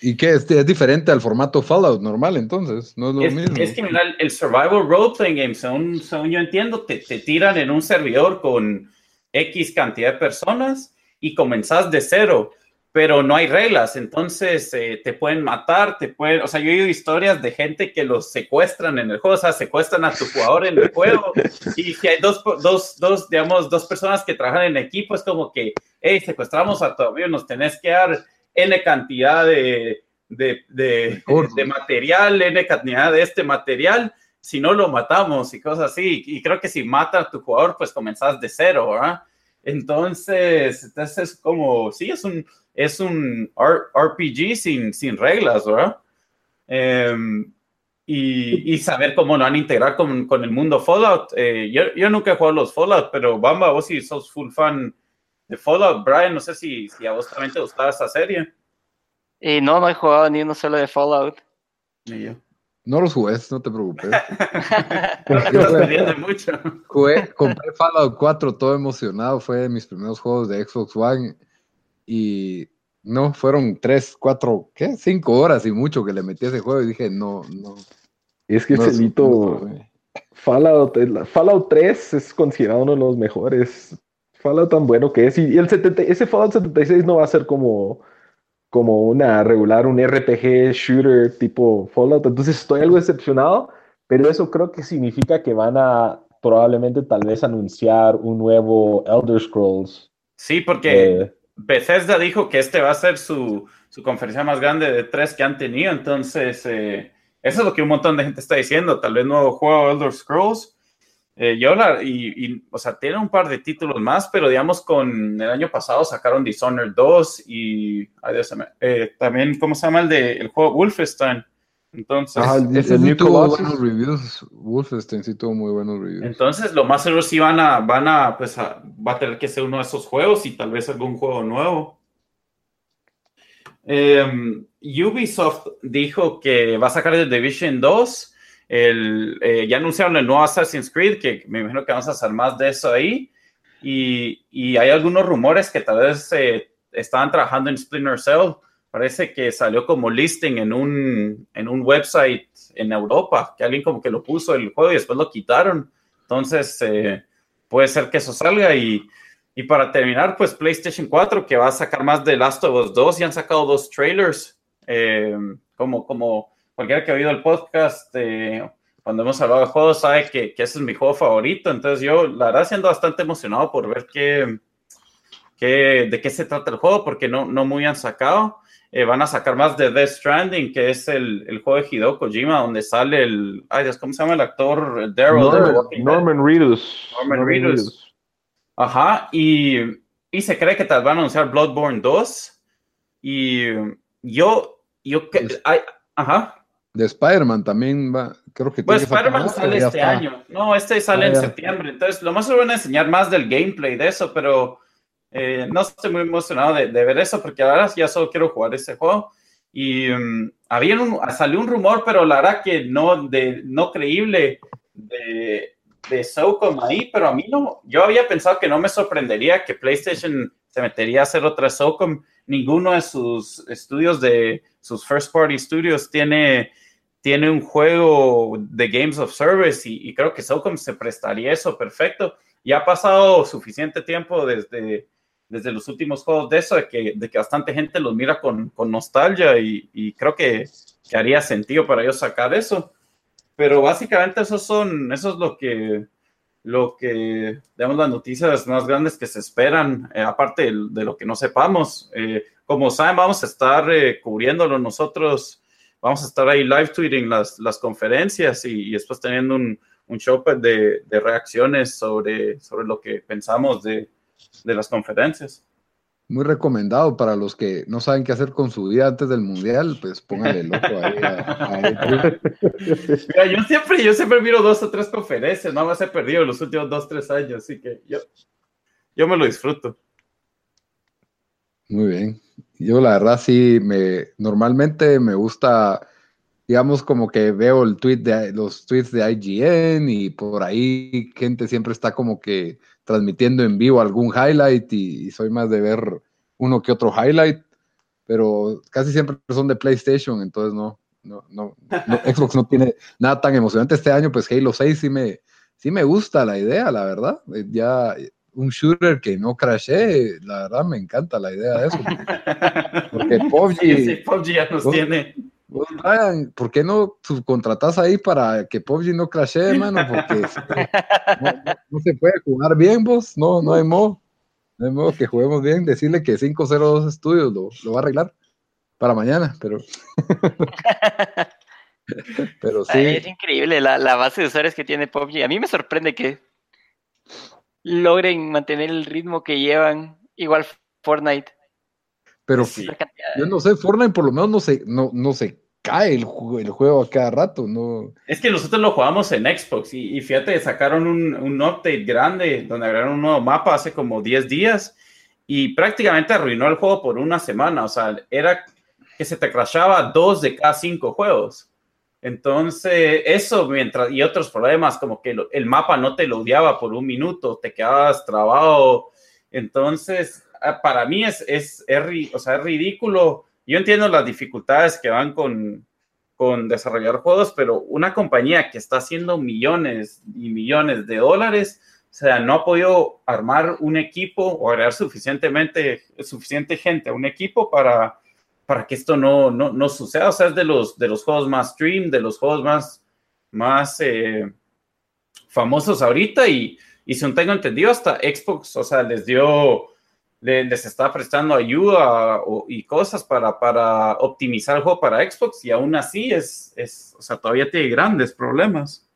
¿y qué? ¿Es, es diferente al formato Fallout normal entonces? No es lo Es, mismo. es que mira, el, el survival role playing game, según, según yo entiendo, te, te tiran en un servidor con X cantidad de personas y comenzás de cero. pero no hay reglas, entonces eh, te pueden matar, te pueden, o sea, yo he oído historias de gente que los secuestran en el juego, o sea, secuestran a tu jugador en el juego y si hay dos, dos, dos, digamos, dos personas que trabajan en equipo, es como que, hey, secuestramos a tu amigo, nos tenés que dar N cantidad de, de, de, de material, N cantidad de este material, si no lo matamos y cosas así, y creo que si mata a tu jugador, pues comenzás de cero, ¿verdad? Entonces, entonces es como, sí, es un, es un RPG sin, sin reglas, ¿verdad? Em, y, y, saber cómo lo van a integrar con, con el mundo Fallout. Eh, yo, yo, nunca he jugado los Fallout, pero Bamba, vos si sos full fan de Fallout, Brian, no sé si, si a vos también te gustaba esa serie. Y no, no he jugado ni uno solo de Fallout. Y yo. No los jugué, no te preocupes. (laughs) Estás perdiendo mucho. Jugué, compré Fallout 4 todo emocionado, fue de mis primeros juegos de Xbox One y no, fueron 3, 4, ¿qué? 5 horas y mucho que le metí a ese juego y dije, no, no. Es que no, Celito, no, Fallout, Fallout 3 es considerado uno de los mejores. Fallout tan bueno que es. Y el 70, ese Fallout 76 no va a ser como como una regular, un RPG shooter tipo Fallout. Entonces estoy algo decepcionado, pero eso creo que significa que van a probablemente tal vez anunciar un nuevo Elder Scrolls. Sí, porque eh, Bethesda dijo que este va a ser su, su, conferencia más grande de tres que han tenido, entonces eh, eso es lo que un montón de gente está diciendo, tal vez nuevo juego Elder Scrolls. Eh, yo la, y, y, o sea, tiene un par de títulos más, pero digamos con el año pasado sacaron Dishonored 2 y ay, Dios, eh, también, ¿cómo se llama el de el juego Wolfenstein? Entonces, Ajá, el, ese sí tuvo buenos reviews. Wolfenstein sí tuvo muy buenos reviews. Entonces, lo más seguro sí van a, van a, pues, a, va a tener que ser uno de esos juegos y tal vez algún juego nuevo. Eh, Ubisoft dijo que va a sacar The Division 2 el, eh, ya anunciaron el nuevo Assassin's Creed, que me imagino que vamos a hacer más de eso ahí. Y, y hay algunos rumores que tal vez eh, estaban trabajando en Splinter Cell. Parece que salió como listing en un, en un website en Europa, que alguien como que lo puso el juego y después lo quitaron. Entonces, eh, puede ser que eso salga. Y, y para terminar, pues PlayStation 4, que va a sacar más de Last of Us 2, ya han sacado dos trailers. como, como cualquiera que ha oído el podcast, eh, cuando hemos hablado de juegos, sabe que, que, ese es mi juego favorito. Entonces yo, la verdad, siendo bastante emocionado por ver qué, qué, de qué se trata el juego, porque no, no muy han sacado. Eh, van a sacar más de Death Stranding, que es el, el, juego de Hideo Kojima, donde sale el, ay Dios, ¿cómo se llama el actor? Daryl. Norman, Norman Reedus. Norman, Norman Reedus. Reedus. Ajá, y, y se cree que tal van a anunciar Bloodborne 2. Y yo, yo, que, ay, ajá de Spider-Man también va, creo que Pues Spider-Man sale este está. año. No, este sale ah, en ya. septiembre. Entonces, lo más se van a enseñar más del gameplay de eso, pero eh, no estoy muy emocionado de, de, ver eso porque ahora ya solo quiero jugar ese juego. Y um, había un, salió un rumor, pero la verdad que no, de, no creíble de, de SOCOM ahí, pero a mí no, yo había pensado que no me sorprendería que PlayStation se metería a hacer otra SOCOM. Ninguno de sus estudios de sus first party studios tiene tiene un juego de Games of Service y, creo que SOCOM se prestaría eso perfecto. Y ha pasado suficiente tiempo desde, desde los últimos juegos de eso, de que, de que bastante gente los mira con, con nostalgia y, creo que, que, haría sentido para ellos sacar eso. Pero básicamente eso, son, eso es lo que, lo que, digamos, las noticias más grandes que se esperan, eh, aparte de, de, lo que no sepamos. Eh, como saben, vamos a estar eh, cubriéndolo nosotros vamos a estar ahí live tweeting las, las conferencias y, y después teniendo un, un show de, de, reacciones sobre, sobre lo que pensamos de, de, las conferencias. Muy recomendado para los que no saben qué hacer con su vida antes del mundial, pues póngale loco ahí. A, a (laughs) Mira, yo siempre, yo siempre miro dos o tres conferencias, no más he perdido los últimos dos, tres años, así que yo, yo me lo disfruto. Muy bien. Yo la verdad sí, me, normalmente me gusta, digamos como que veo el tweet de, los tweets de IGN y por ahí gente siempre está como que transmitiendo en vivo algún highlight y, y soy más de ver uno que otro highlight, pero casi siempre son de PlayStation, entonces no, no, no, no (laughs) Xbox no tiene nada tan emocionante este año, pues Halo 6 sí me, sí me gusta la idea, la verdad. Ya un shooter que no crashee, la verdad me encanta la idea de eso. Porque (laughs) PUBG, Sí, PUBG ya nos ¿Vos? tiene. vos, Brian, ¿por qué no subcontratas ahí para que PUBG no crashee, mano? Porque (laughs) no, no- no se puede jugar bien, vos, no, no hay modo. No hay modo que juguemos bien, decirle que 502 Studios lo, lo va a arreglar para mañana, pero... (laughs) pero sí. Es increíble la, la base de usuarios que tiene PUBG. A mí me sorprende que logren mantener el ritmo que llevan. Igual Fortnite. Pero Sí. Yo no sé, Fortnite por lo menos no se, no, no se cae el, el juego a cada rato, no. Es que nosotros lo jugamos en Xbox y, y fíjate, sacaron un, un update grande donde agregaron un nuevo mapa hace como 10 días y prácticamente arruinó el juego por una semana. O sea, era que se te crashaba dos de cada cinco juegos. Entonces, eso mientras, y otros problemas, como que lo- el mapa no te loadeaba por un minuto, te quedabas trabado. Entonces, ah, para mí es, es, es es ridículo. Yo entiendo las dificultades que van con, con desarrollar juegos, pero una compañía que está haciendo millones y millones de dólares, o sea, no ha podido armar un equipo o agregar suficientemente, suficiente gente a un equipo para, para que esto no, no, no suceda. O sea, es de los, de los juegos más stream, de los juegos más, más eh, famosos ahorita y, y según tengo entendido, hasta Xbox, o sea, les dio, le- les está prestando ayuda y cosas para, para optimizar el juego para Xbox y aún así es, es, o sea, todavía tiene grandes problemas.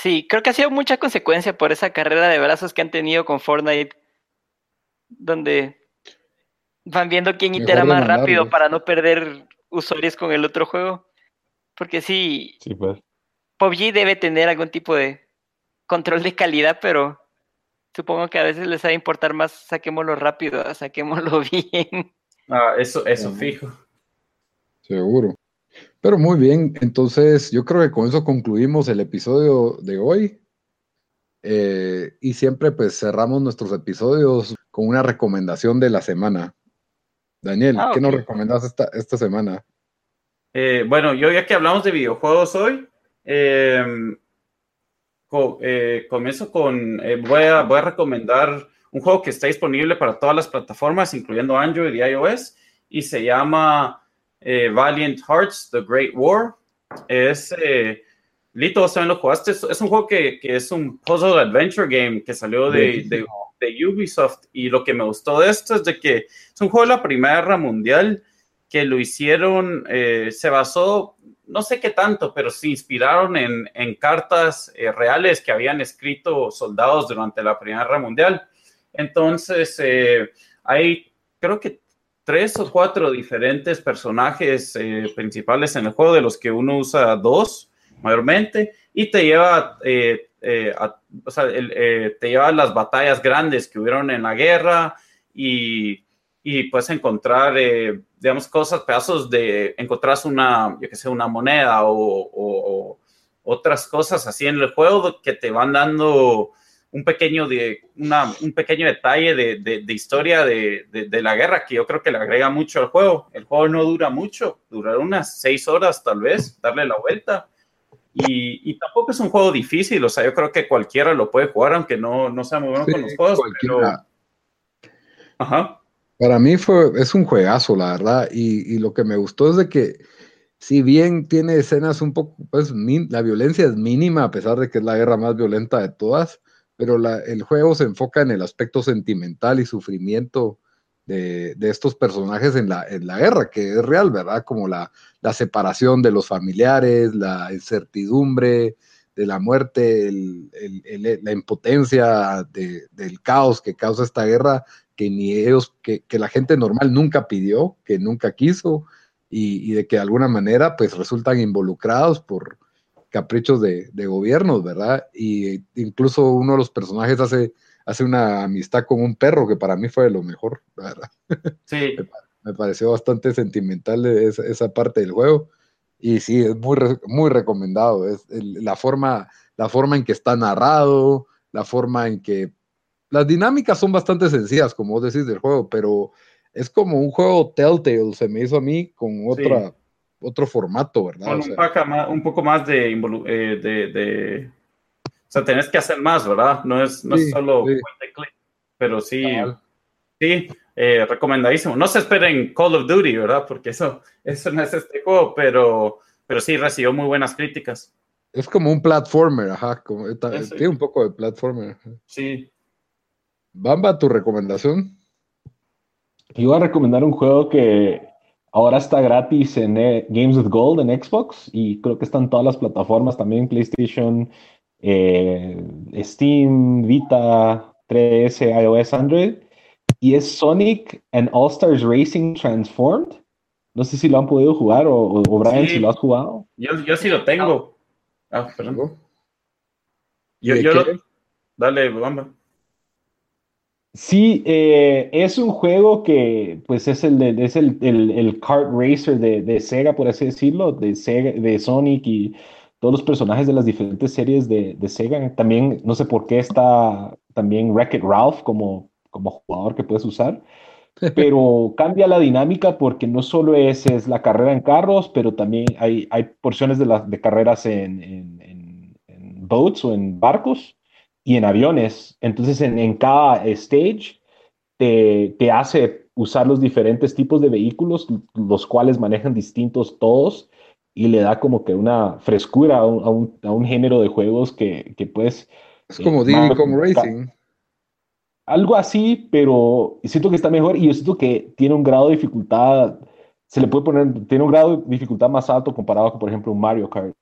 Sí, creo que ha sido mucha consecuencia por esa carrera de brazos que han tenido con Fortnite, donde van viendo quién Mejor itera más rápido para no perder usuarios con el otro juego. Porque sí, Sí, pues. PUBG debe tener algún tipo de control de calidad, pero supongo que a veces les ha de importar más saquémoslo rápido, a saquémoslo (laughs) bien. Ah, eso, eso fijo. Seguro. Pero muy bien, entonces yo creo que con eso concluimos el episodio de hoy. Eh, y siempre pues cerramos nuestros episodios con una recomendación de la semana. Daniel, Ah, ¿qué nos ok. recomendas esta, esta semana? Eh, bueno, yo ya que hablamos de videojuegos hoy, eh, co- eh, comienzo con, eh, voy, a, voy a recomendar un juego que está disponible para todas las plataformas, incluyendo Android y iOS, y se llama eh, Valiant Hearts, The Great War. Es, eh, Lito, también lo jugaste, es, es un juego que, que es un puzzle adventure game que salió de, de, de Ubisoft, y lo que me gustó de esto es de que es un juego de la Primera Guerra Mundial, que lo hicieron, eh, se basó, no sé qué tanto, pero se inspiraron en, en cartas eh, reales que habían escrito soldados durante la Primera Guerra Mundial. Entonces, eh, hay creo que tres o cuatro diferentes personajes principales en el juego, de los que uno usa dos mayormente, y te lleva, eh, el, eh, te lleva las batallas grandes que hubieron en la guerra y, y puedes encontrar, eh, digamos, cosas, pedazos de, encontrás una, yo que sé, una moneda o, o- o otras cosas así en el juego que te van dando un pequeño, de, un pequeño detalle de, historia de- de la guerra que yo creo que le agrega mucho al juego. El juego no dura mucho, durará unas seis horas tal vez, darle la vuelta. Y, y tampoco es un juego difícil, o sea, yo creo que cualquiera lo puede jugar, aunque no, no sea muy bueno Sí, con los juegos. cualquiera. pero- Ajá. Para mí fue, es un juegazo, la verdad, y, y lo que me gustó es de que si bien tiene escenas un poco, pues min- la violencia es mínima a pesar de que es la guerra más violenta de todas, pero la- el juego se enfoca en el aspecto sentimental y sufrimiento de, estos personajes en la, en la guerra, que es real, ¿verdad? Como la, la separación de los familiares, la incertidumbre de la muerte, el- el- la impotencia de- del caos que causa esta guerra que ni ellos, que, que la gente normal nunca pidió, que nunca quiso, y, y de que de alguna manera pues resultan involucrados por caprichos de, de gobiernos, ¿verdad? Y incluso uno de los personajes hace, hace una amistad con un perro que para mí fue de lo mejor, la verdad. Sí, (laughs) Me pareció bastante sentimental esa, esa parte del juego. Y sí, es muy, muy recomendado. Es el- la, forma, la forma en que está narrado, la forma en que... Las dinámicas son bastante sencillas, como vos decís, del juego, pero es como un juego Telltale, se me hizo a mí, con otra, otro formato, ¿verdad? con O un, sea, paca más- un poco más de, eh, de, de, sea, tenés que hacer más, ¿verdad? No es, no es solo sí. click, pero sí, sí, eh, recomendadísimo. No se esperen Call of Duty, ¿verdad? Porque eso, (laughs) eso no es este juego, pero, pero sí recibió muy buenas críticas. Es como un platformer, ajá, como, tiene un poco de platformer. Sí. Bamba, tu recomendación. Yo voy a recomendar un juego que ahora está gratis en eh, Games with Gold en Xbox y creo que están todas las plataformas también, PlayStation, eh, Steam, Vita, 3S, iOS, Android. Y es Sonic and All Stars Racing Transformed. No sé si lo han podido jugar o, Brian si lo has jugado. Yo, yo sí lo tengo. Ah, perdón. Yo, yo lo... Dale, Bamba. Sí, eh, es un juego que pues es el, es el, el, kart racer de, de, Sega, por así decirlo, de, Sega, de Sonic y todos los personajes de las diferentes series de, de Sega. También, no sé por qué está también Wreck-It Ralph como, como jugador que puedes usar, (laughs) pero cambia la dinámica porque no solo es, es la carrera en carros, pero también hay, hay porciones de, las de carreras en, en, en boats o en barcos y en aviones. Entonces, en, cada stage te, te, hace usar los diferentes tipos de vehículos, los cuales manejan distintos todos, y le da como que una frescura a un, a un, género de juegos que, que pues... Es como eh, Racing. Algo así, pero siento que está mejor y yo siento que tiene un grado de dificultad, se le puede poner, tiene un grado de dificultad más alto comparado con, por ejemplo, un Mario Kart.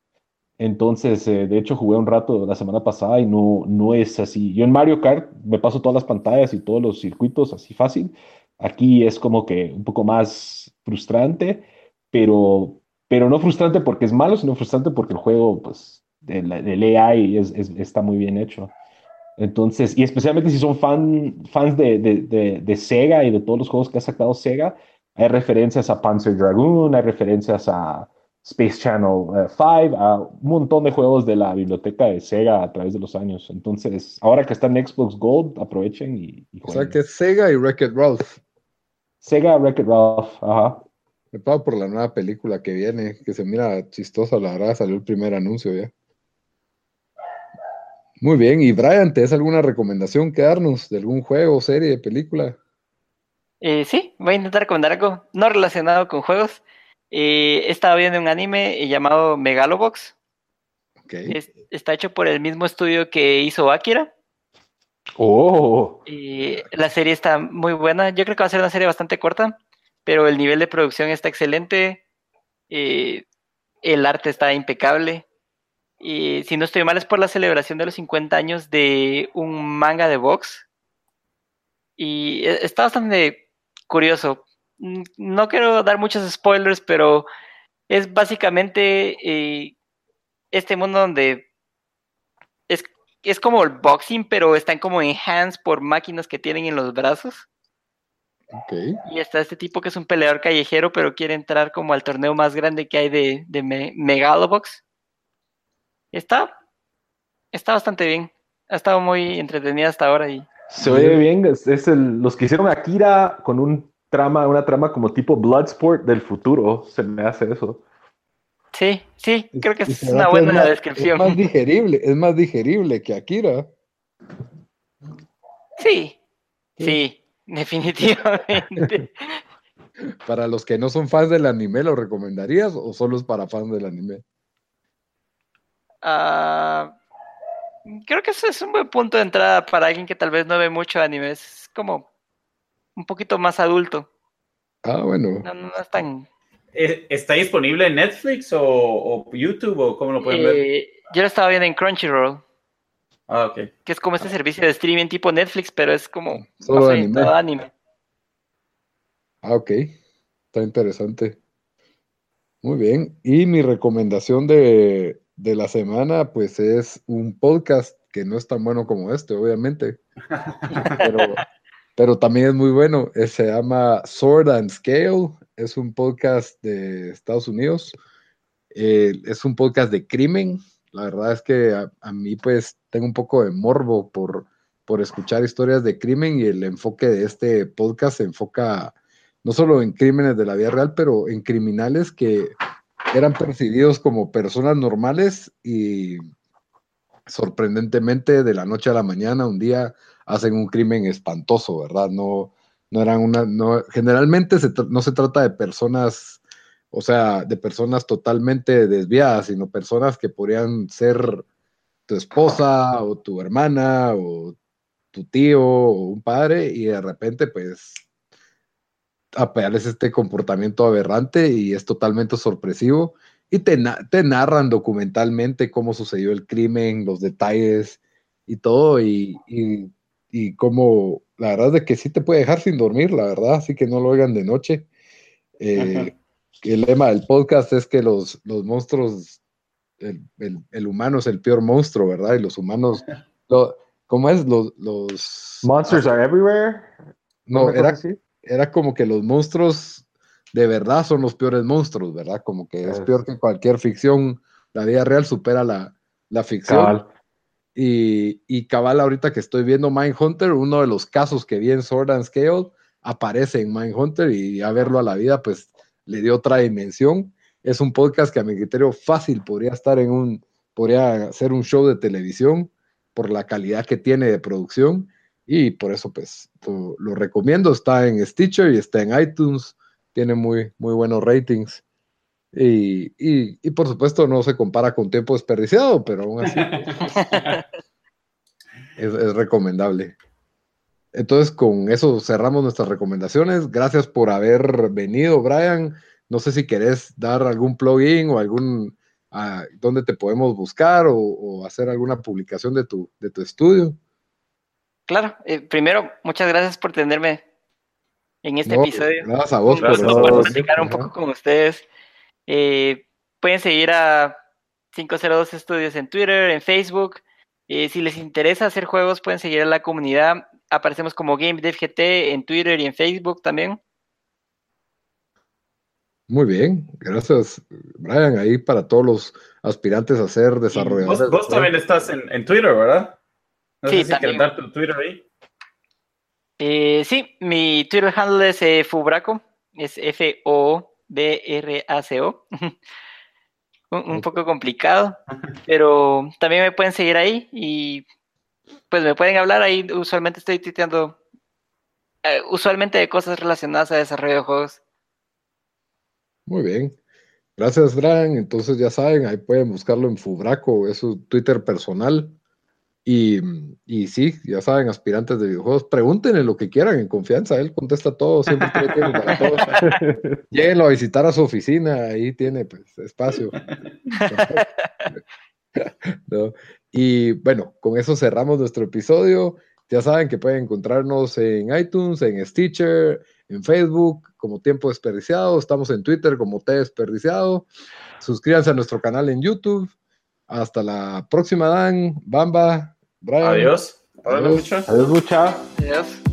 Entonces, eh, de hecho, jugué un rato la semana pasada y no, no es así. Yo en Mario Kart me paso todas las pantallas y todos los circuitos así fácil. Aquí es como que un poco más frustrante, pero, pero no frustrante porque es malo, sino frustrante porque el juego, pues, del, AI es, está muy bien hecho. Entonces, y especialmente si son fan, fans de, de, de, Sega y de todos los juegos que ha sacado Sega, hay referencias a Panzer Dragoon, hay referencias a Space Channel 5, uh, a un montón de juegos de la biblioteca de Sega a través de los años. Entonces, ahora que está en Xbox Gold, aprovechen y, O sea que Sega y Wreck-It Ralph. Sega, Wreck-It Ralph, ajá. Me pago por la nueva película que viene, que se mira chistosa, la verdad, salió el primer anuncio ya. Muy bien, y Brian, ¿te das alguna recomendación que darnos de algún juego, serie, película? Eh, sí, voy a intentar recomendar algo no relacionado con juegos. Eh, estaba viendo un anime llamado Megalobox. está hecho por el mismo estudio que hizo Akira. Oh. Y la serie está muy buena. Yo creo que va a ser una serie bastante corta, pero el nivel de producción está excelente. Eh, el arte está impecable. Y si no estoy mal, es por la celebración de los 50 años de un manga de box. Y e, está bastante curioso. No quiero dar muchos spoilers, pero es básicamente eh, este mundo donde es, es como el boxing, pero están como en hands por máquinas que tienen en los brazos. Y está este tipo que es un peleador callejero, pero quiere entrar como al torneo más grande que hay de, de Megalobox. Está, está bastante bien. Ha estado muy entretenida hasta ahora. Y... Se oye bien. Es, el, los que hicieron Akira con un trama, una trama como tipo Bloodsport del futuro, se me hace eso. Sí, sí, creo que es una buena descripción. Es más digerible, es más digerible que Akira. Sí, sí, definitivamente. (laughs) para los que no son fans del anime, ¿lo recomendarías o solo es para fans del anime? Ah, creo que ese es un buen punto de entrada para alguien que tal vez no ve mucho anime. Es como un poquito más adulto. Ah, bueno. No, no, es tan... ¿Está disponible en Netflix o, YouTube o cómo lo pueden ver? Eh, yo lo estaba viendo en Crunchyroll. Ah, ok. Que es como este servicio de streaming tipo Netflix, pero es como Solo anime. Ah, ok. Está interesante. Muy bien. Y mi recomendación de, de la semana, pues es un podcast que no es tan bueno como este, obviamente. (laughs) Pero pero también es muy bueno. Eh, se llama Sword and Scale, es un podcast de Estados Unidos. Eh, es un podcast de crimen. La verdad es que a, mí pues tengo un poco de morbo por, por escuchar historias de crimen y el enfoque de este podcast se enfoca no solo en crímenes de la vida real, pero en criminales que eran percibidos como personas normales y, sorprendentemente de la noche a la mañana, un día hacen un crimen espantoso, ¿verdad? No, no eran una, no, generalmente no se trata de personas, o sea, de personas totalmente desviadas, sino personas que podrían ser tu esposa o tu hermana o tu tío o un padre y de repente pues aparece este comportamiento aberrante y es totalmente sorpresivo y te, te, narran documentalmente cómo sucedió el crimen, los detalles y todo y, y, y cómo la verdad es de que sí te puede dejar sin dormir, la verdad, así que no lo oigan de noche. Eh, el lema del podcast es que los, los monstruos, el, el, humano es el peor monstruo, ¿verdad? Y los humanos, (laughs) lo, ¿cómo es? Los, los Monsters are everywhere. No, era, era como que los monstruos de verdad son los peores monstruos, ¿verdad? Como que es, peor que cualquier ficción. La vida real supera la, la ficción. Y, y, cabal, ahorita que estoy viendo Mindhunter, uno de los casos que vi en Sword and Scale aparece en Mindhunter y a verlo a la vida, pues le dio otra dimensión. Es un podcast que a mi criterio fácil podría estar en un, podría ser un show de televisión por la calidad que tiene de producción y por eso pues lo, lo recomiendo. Está en Stitcher y está en iTunes, tiene muy, muy buenos ratings. Y, y, por supuesto no se compara con tiempo desperdiciado, pero aún así (laughs) es, es, recomendable. Entonces con eso cerramos nuestras recomendaciones. Gracias por haber venido, Brian. No sé si querés dar algún plugin o algún uh, donde te podemos buscar o, o, hacer alguna publicación de tu, de tu estudio. Claro, eh, primero, muchas gracias por tenerme en este no, episodio. Gracias a vos por, platicar un poco con ustedes. Eh, pueden seguir a 502 Estudios en Twitter, en Facebook. Eh, si les interesa hacer juegos, pueden seguir a la comunidad. Aparecemos como GameDevGT en Twitter y en Facebook también. Muy bien, gracias, Brian. Ahí para todos los aspirantes a ser desarrolladores. Vos, vos también estás en, en, Twitter, ¿verdad? No sí, sé si también. quieres dar tu Twitter ahí. Eh, sí, mi Twitter handle es eh, Fubraco, es F-O. B-R-A-C-O. (laughs) un, un, poco complicado, pero también me pueden seguir ahí y pues me pueden hablar ahí. Usualmente estoy tuiteando, eh, usualmente de cosas relacionadas a desarrollo de juegos. Muy bien. Gracias, Brian. Entonces ya saben, ahí pueden buscarlo en Fubraco, es su Twitter personal. Y, y, sí, ya saben, aspirantes de videojuegos, pregúntenle lo que quieran en confianza, él contesta todo, siempre tiene para todo. (laughs) Lléguenlo a visitar a su oficina, ahí tiene pues, espacio. (laughs) ¿No? Y bueno, con eso cerramos nuestro episodio. Ya saben que pueden encontrarnos en iTunes, en Stitcher, en Facebook como Tiempo Desperdiciado, estamos en Twitter como T Desperdiciado. Suscríbanse a nuestro canal en YouTube. Hasta la próxima, Dan, Bamba. Brian. Adiós. Adiós. Adiós, mucha. Adiós.